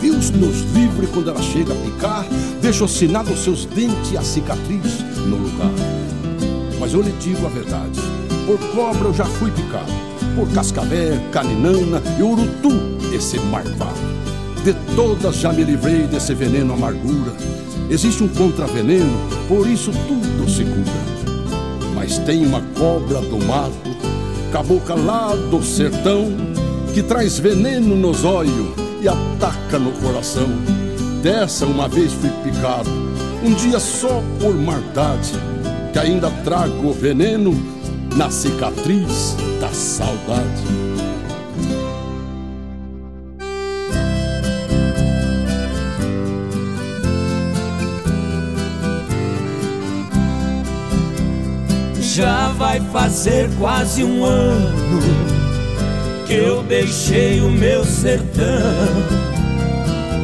Deus nos livre quando ela chega a picar, deixa ossinado os seus dentes e a cicatriz no lugar. Mas eu lhe digo a verdade: por cobra eu já fui picado, por cascavé, caninana e urutu, esse marvado. De todas já me livrei desse veneno amargura. Existe um contraveneno, por isso tudo se cura. Mas tem uma cobra do mato, cabocla lá do sertão, que traz veneno nos olhos e ataca no coração. Dessa uma vez fui picado, um dia só por maldade, que ainda trago veneno na cicatriz da saudade. Já vai fazer quase um ano que eu deixei o meu sertão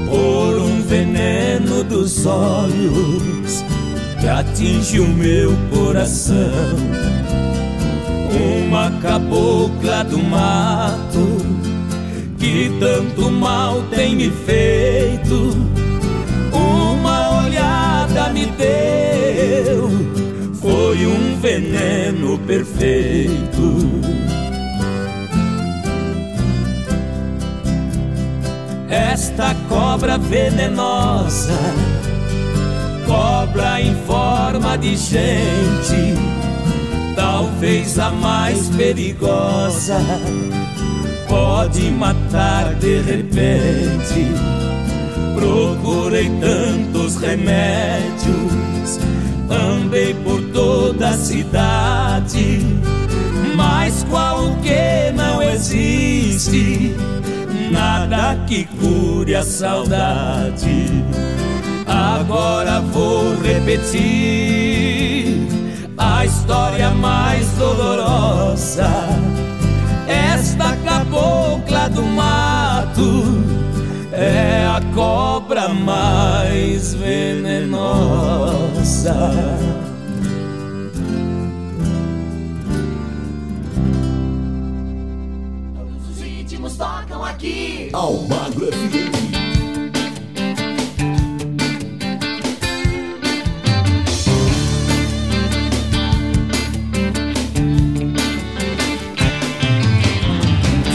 por um veneno dos olhos que atinge o meu coração. Uma cabocla do mato que tanto mal tem me feito. Cobra venenosa, cobra em forma de gente, talvez a mais perigosa, pode matar de repente. Procurei tantos remédios, andei por toda a cidade, mas qual que não existe? Nada que cure a saudade. Agora vou repetir a história mais dolorosa. Esta cabocla do mato é a cobra mais venenosa. Almagro FM.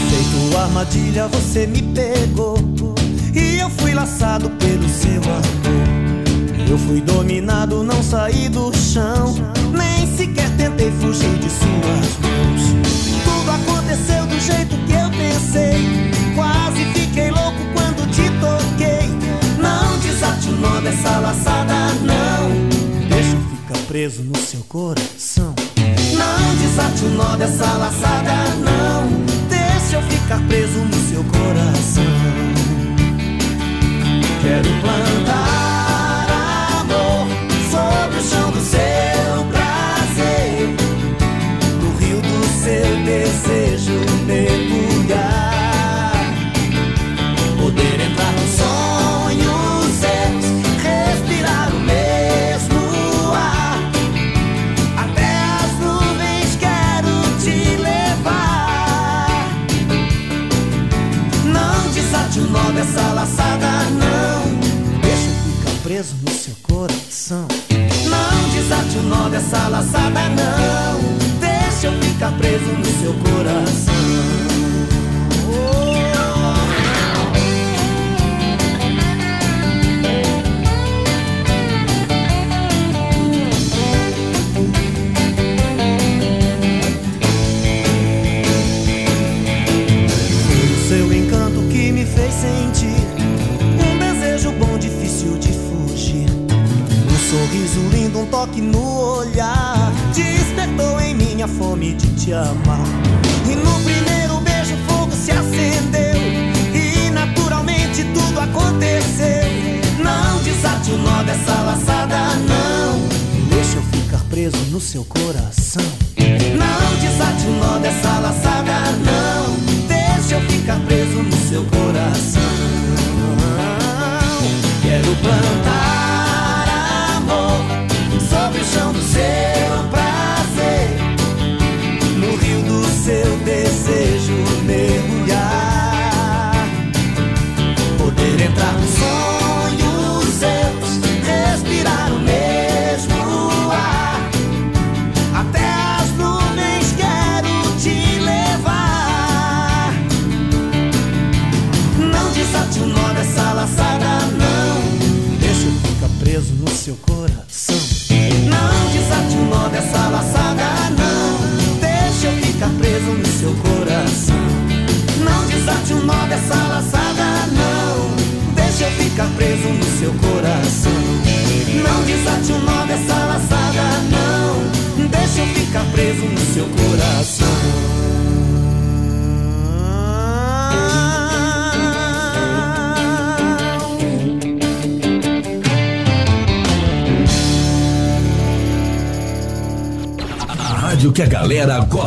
Feito armadilha, você me pegou. E eu fui laçado pelo seu amor. Eu fui dominado, não saí do chão. Nem sequer tentei fugir de suas mãos. Tudo aconteceu do jeito que eu pensei. nome essa laçada, não. Deixa ficar preso no seu coração. Não desate o nó dessa laçada, não. Deixa eu ficar preso no seu coração. Quero plantar amor sobre o chão do seu. dessa laçada não. Deixa eu ficar preso no seu coração. sorriso lindo, um toque no olhar. Despertou em mim a fome de te amar. E no primeiro beijo o fogo se acendeu. E naturalmente tudo aconteceu. Não desate o nó dessa laçada não. Deixa eu ficar preso no seu coração.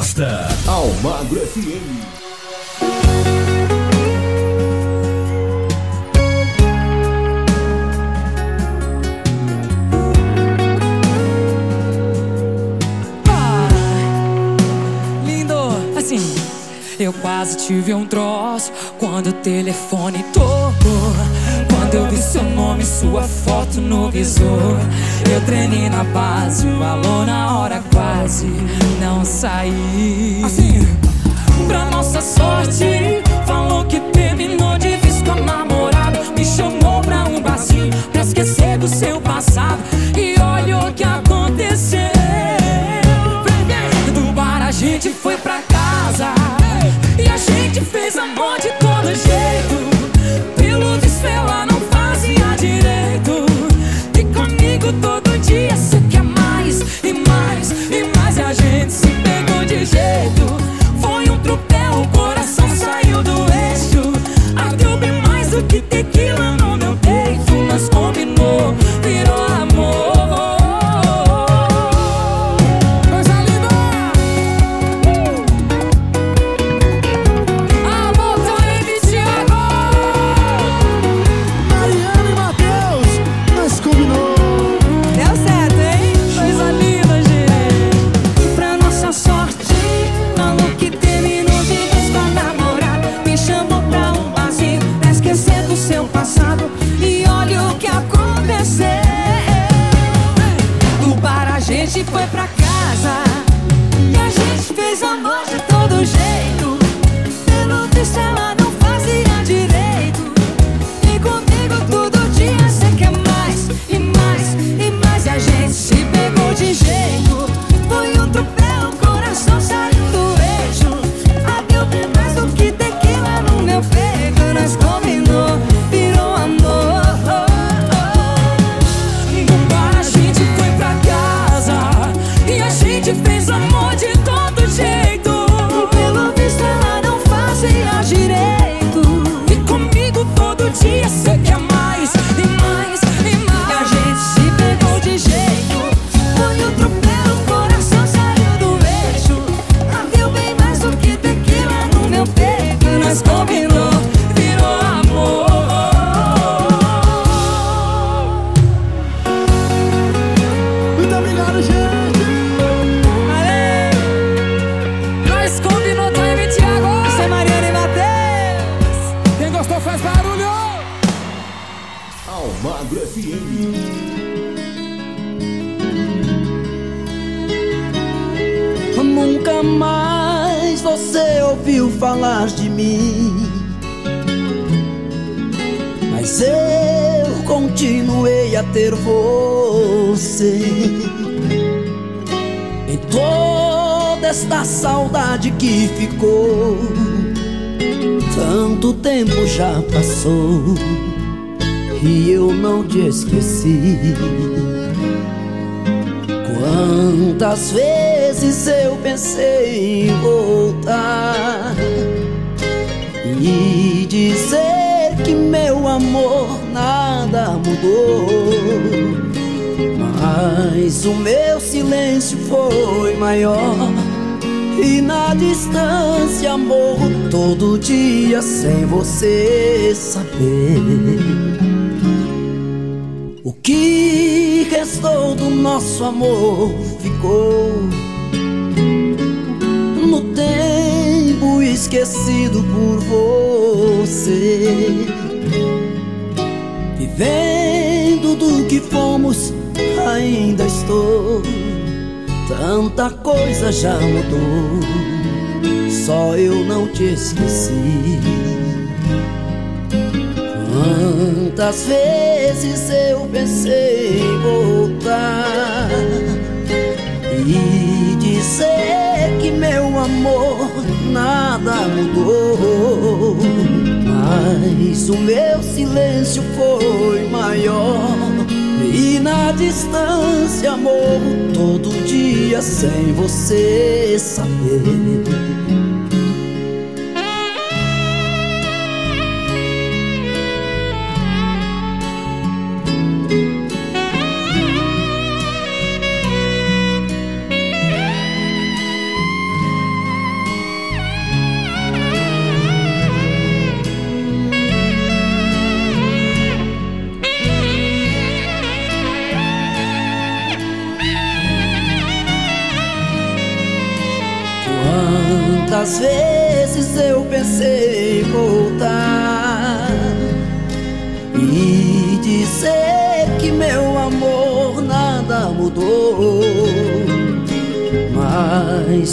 Festa Almagro FM. Ah, assim, eu quase tive um troço quando o telefone tocou. Quando eu vi seu nome, sua foto no visor. Eu treinei na base, o alô sem você saber. O que restou do nosso amor ficou no tempo esquecido por você. Vivendo do que fomos, ainda estou. Tanta coisa já mudou, só eu não te esqueci. Quantas vezes eu pensei em voltar e dizer que meu amor nada mudou, mas o meu silêncio foi maior e na distância morro todo dia sem você saber.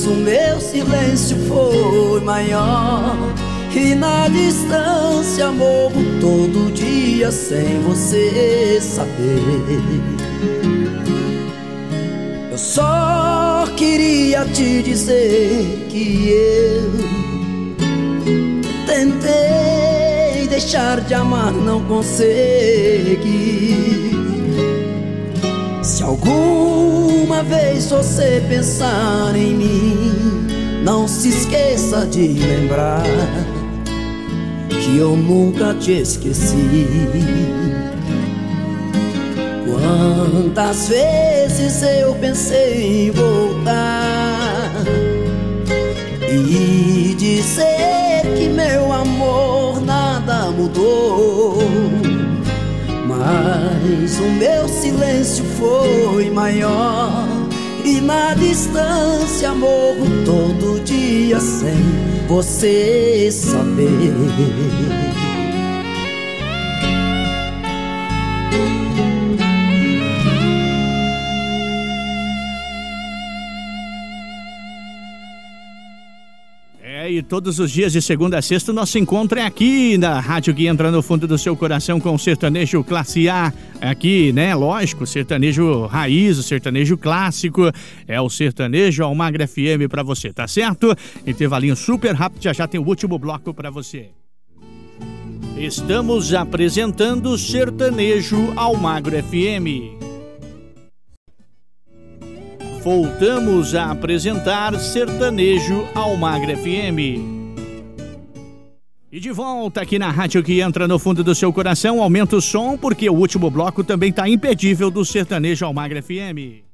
O meu silêncio foi maior e na distância morro todo dia sem você saber. Eu só queria te dizer que eu tentei deixar de amar, não consegui. Alguma vez você pensar em mim, não se esqueça de lembrar que eu nunca te esqueci. Quantas vezes eu pensei em voltar e dizer que meu amor nada mudou, mas o meu silêncio foi maior e na distância morro todo dia sem você saber. Todos os dias de segunda a sexta nosso encontro é aqui na rádio que entra no fundo do seu coração com o sertanejo classe A. Aqui, né? Lógico, sertanejo raiz, o sertanejo clássico. É o sertanejo Almagra FM pra você, tá certo? Intervalinho super rápido, já já tem o último bloco pra você. Estamos apresentando Sertanejo Almagro FM. Voltamos a apresentar Sertanejo Almagra FM. E de volta aqui na rádio que entra no fundo do seu coração, aumenta o som porque o último bloco também tá impedível do Sertanejo Almagra FM.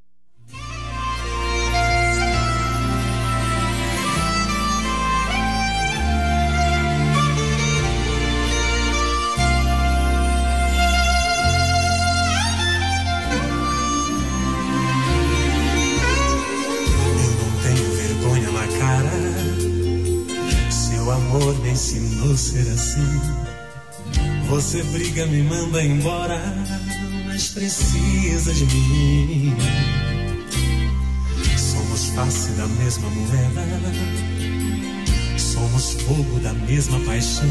Ser assim. Você briga, me manda embora. mais precisa de mim. Somos face da mesma moeda, somos fogo da mesma paixão.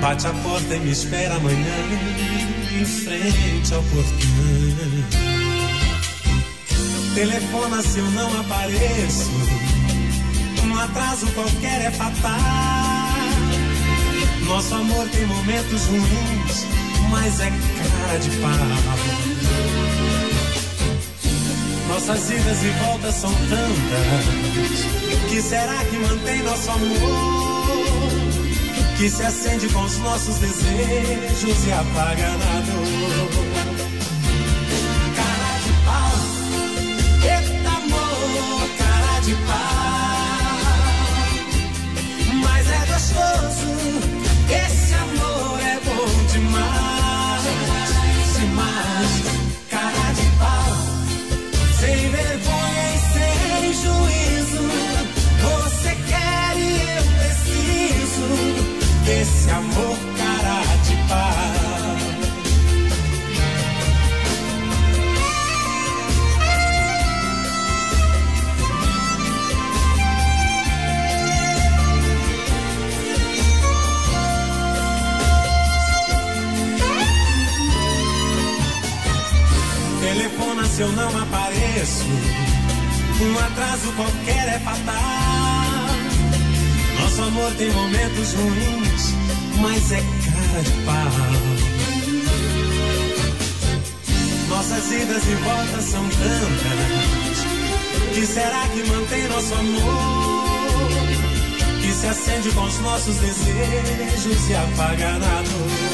Bate a porta e me espera amanhã, em frente ao portão. Telefona se eu não apareço, um atraso qualquer é fatal. Nosso amor tem momentos ruins, mas é cara de pau. Nossas idas e voltas são tantas. Que será que mantém nosso amor? Que se acende com os nossos desejos e apaga na dor. Cara de pau, eita amor, cara de pau. Mas é gostoso, demais. Demais, cara de pau. Sem vergonha e sem juízo. Você quer e eu preciso desse amor se eu não apareço. Um atraso qualquer é fatal. Nosso amor tem momentos ruins, mas é cara de pau. Nossas idas e voltas são tantas. Que será que mantém nosso amor? Que se acende com os nossos desejos e apaga na dor.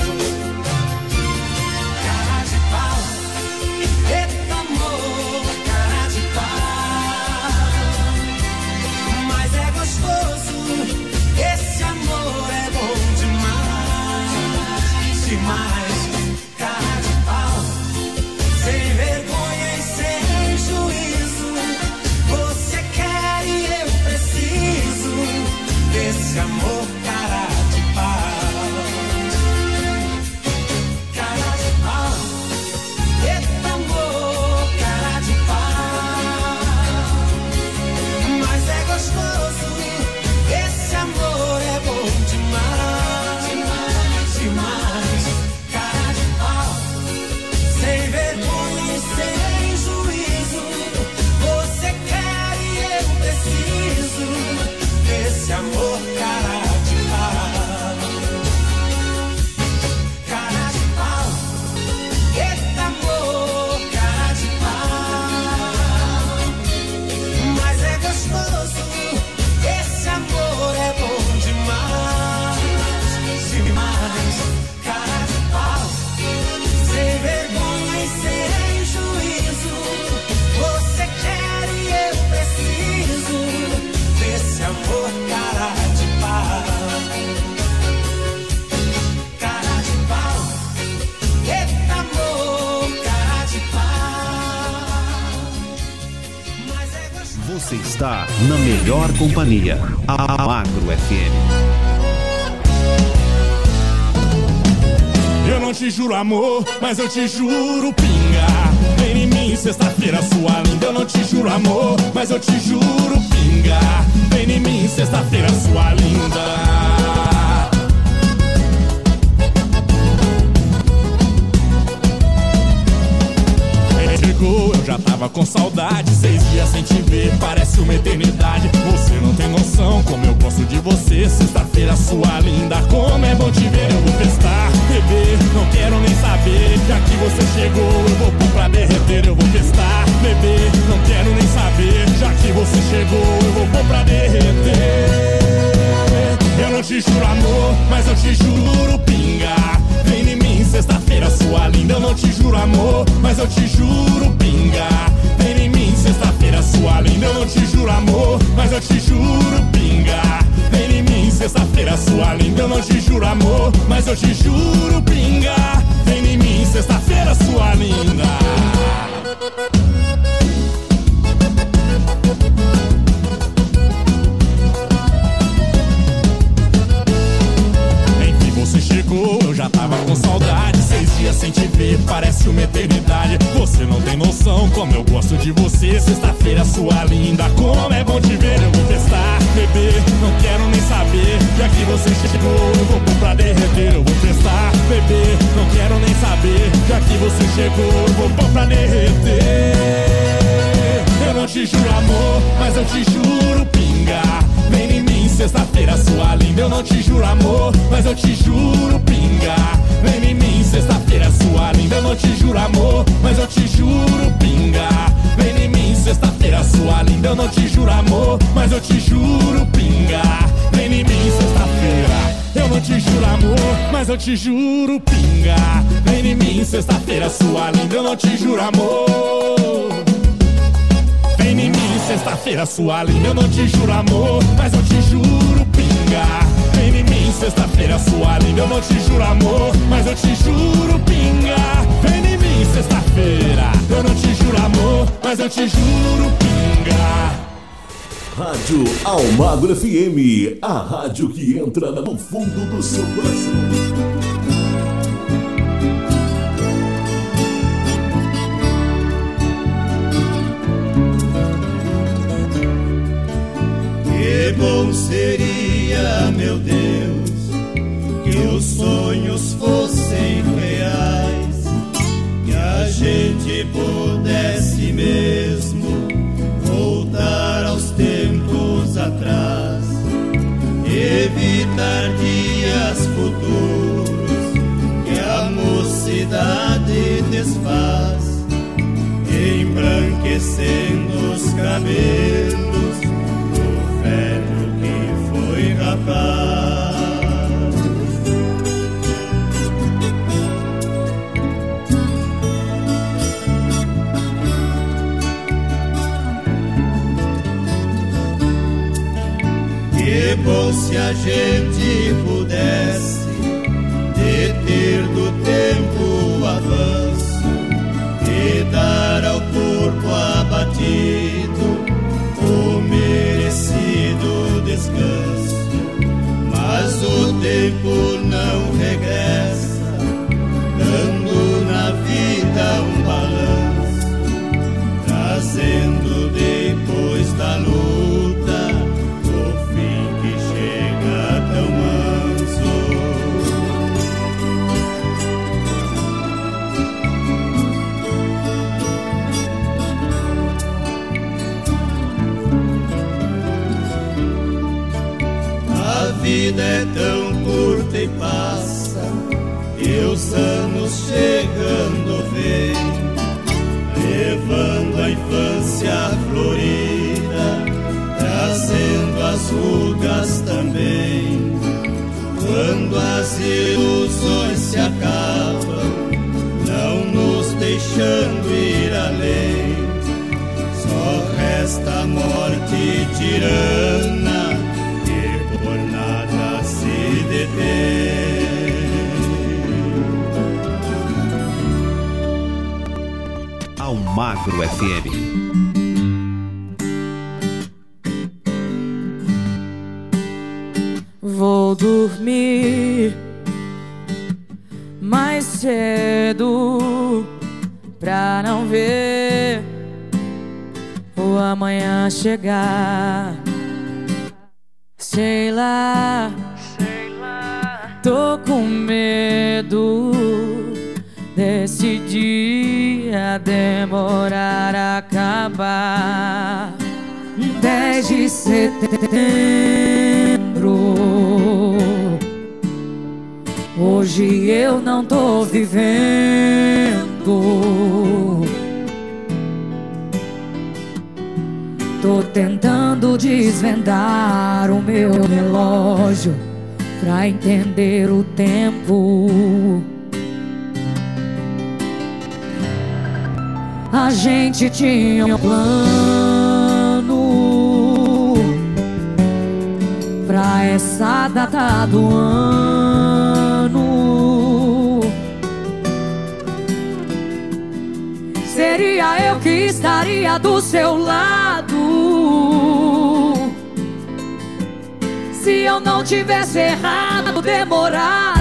Está na melhor companhia. A Agro FM. Eu não te juro amor, mas eu te juro pinga. Vem em mim, sexta-feira, sua linda. Eu não te juro amor, mas eu te juro pinga. Vem em mim, sexta-feira, sua linda. Chegou, eu já tava com saudade. Seis dias sem te ver, parece uma eternidade. Você não tem noção como eu gosto de você. Sexta-feira, sua linda, como é bom te ver. Eu vou testar, beber, não quero nem saber. Já que você chegou, eu vou pôr pra derreter. Eu vou testar, beber, não quero nem saber. Já que você chegou, eu vou pôr pra derreter. Eu não te juro amor, mas eu te juro pinga. Sexta-feira, sua linda. Eu não te juro amor, mas eu te juro pinga. Vem em mim, sexta-feira, sua linda. Eu não te juro amor, mas eu te juro pinga. Vem em mim, sexta-feira, sua linda. Eu não te juro amor, mas eu te juro pinga. Vem em mim, sexta-feira, sua linda. Eu já tava com saudade. Sem te ver, parece parece uma eternidade. Você não tem noção como eu gosto de você. Sexta-feira, sua linda, como é bom te ver. Eu vou testar, bebê, não quero nem saber. Já que você chegou, eu vou pôr pra derreter. Eu vou testar, bebê, não quero nem saber. Já que você chegou, eu vou pôr pra derreter. Eu não te juro amor, mas eu te juro sexta-feira, sua linda. Eu não te juro amor, mas eu te juro pinga. Vem em mim, sexta-feira, sua linda. Eu não te juro amor, mas eu te juro pinga. Vem em mim, sexta-feira, sua linda. Eu não te juro amor, mas eu te juro pinga. Vem em mim, sexta-feira. Eu não te juro amor, mas eu te juro pinga. Vem em mim, sexta-feira, sua linda. Eu não te juro amor. Vem em mim, sexta-feira, sua linda. Eu não te juro amor, mas eu te juro pinga. Vem em mim, sexta-feira, sua linda. Eu não te juro amor, mas eu te juro pinga. Vem em mim, sexta-feira. Eu não te juro amor, mas eu te juro pinga. Rádio Almagro FM, a rádio que entra no fundo do seu coração. Que bom seria, meu Deus, que os sonhos fossem reais, que a gente pudesse mesmo voltar aos tempos atrás, evitar dias futuros que a mocidade desfaz, embranquecendo os cabelos se a gente pudesse deter do tempo o avanço e dar ao corpo abatido e passa, e os anos chegando vem, levando a infância florida, trazendo as rugas também. Quando as ilusões se acabam, não nos deixando ir além, só resta a morte tirana detém. Almagro FM. Vou dormir mais cedo pra não ver o amanhã chegar. Sei lá, tô com medo desse dia demorar a acabar. 10 de setembro. Hoje eu não tô vivendo. Tô tentando desvendar o meu relógio pra entender o tempo. A gente tinha um plano pra essa data do ano. Seria eu que estaria do seu lado. Se eu não tivesse errado, demorado,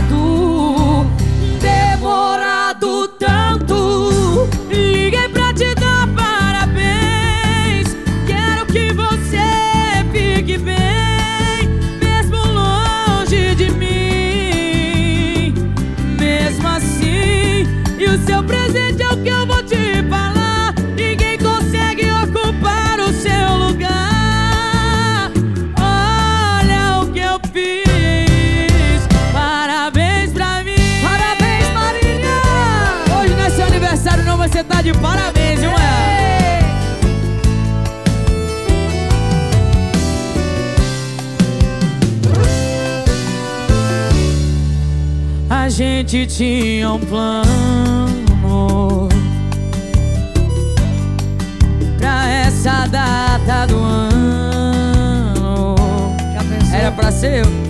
de parabéns, viu, é. A gente tinha um plano Pra essa data do ano Era pra ser eu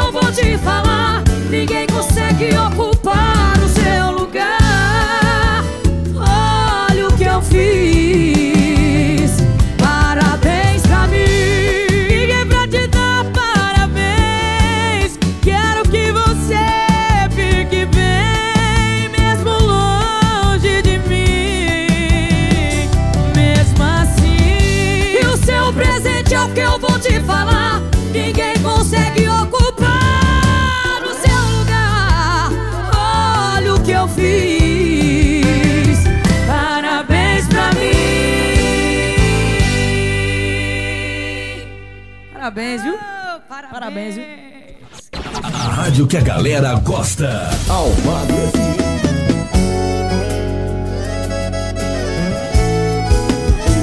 eu vou te falar. Parabéns, viu? Ah, parabéns, Parabéns viu? A rádio que a galera gosta. Almagro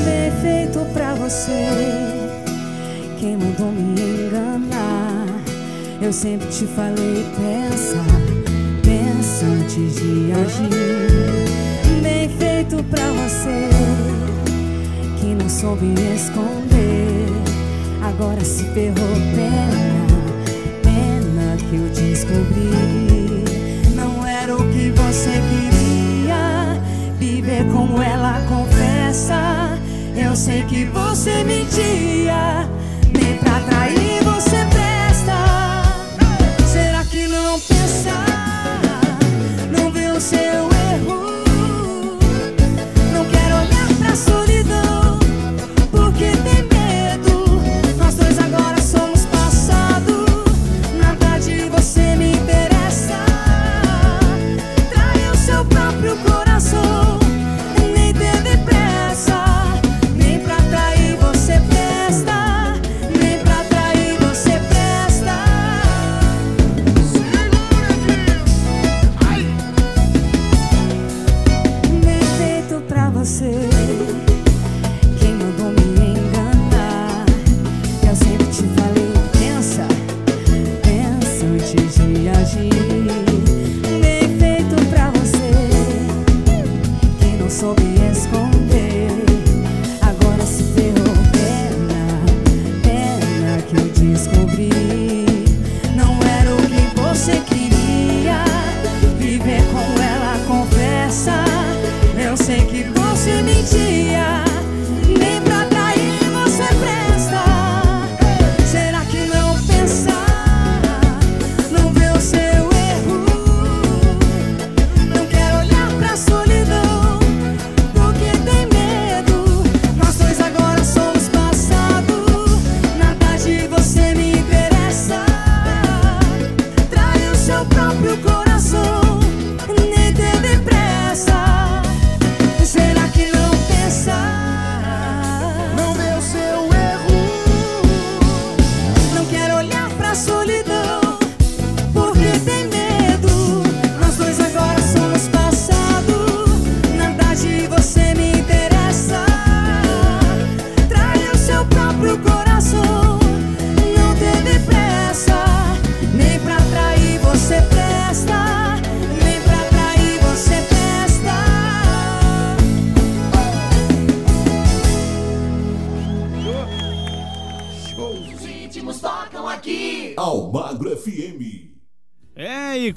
Perfeito pra você. Quem mandou me enganar? Eu sempre te falei, pensa, pensa antes de agir. Bem feito pra você que não soube esconder agora se ferrou, pena.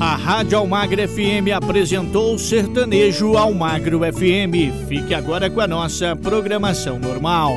A Rádio Almagro FM apresentou Sertanejo Almagro FM. Fique agora com a nossa programação normal.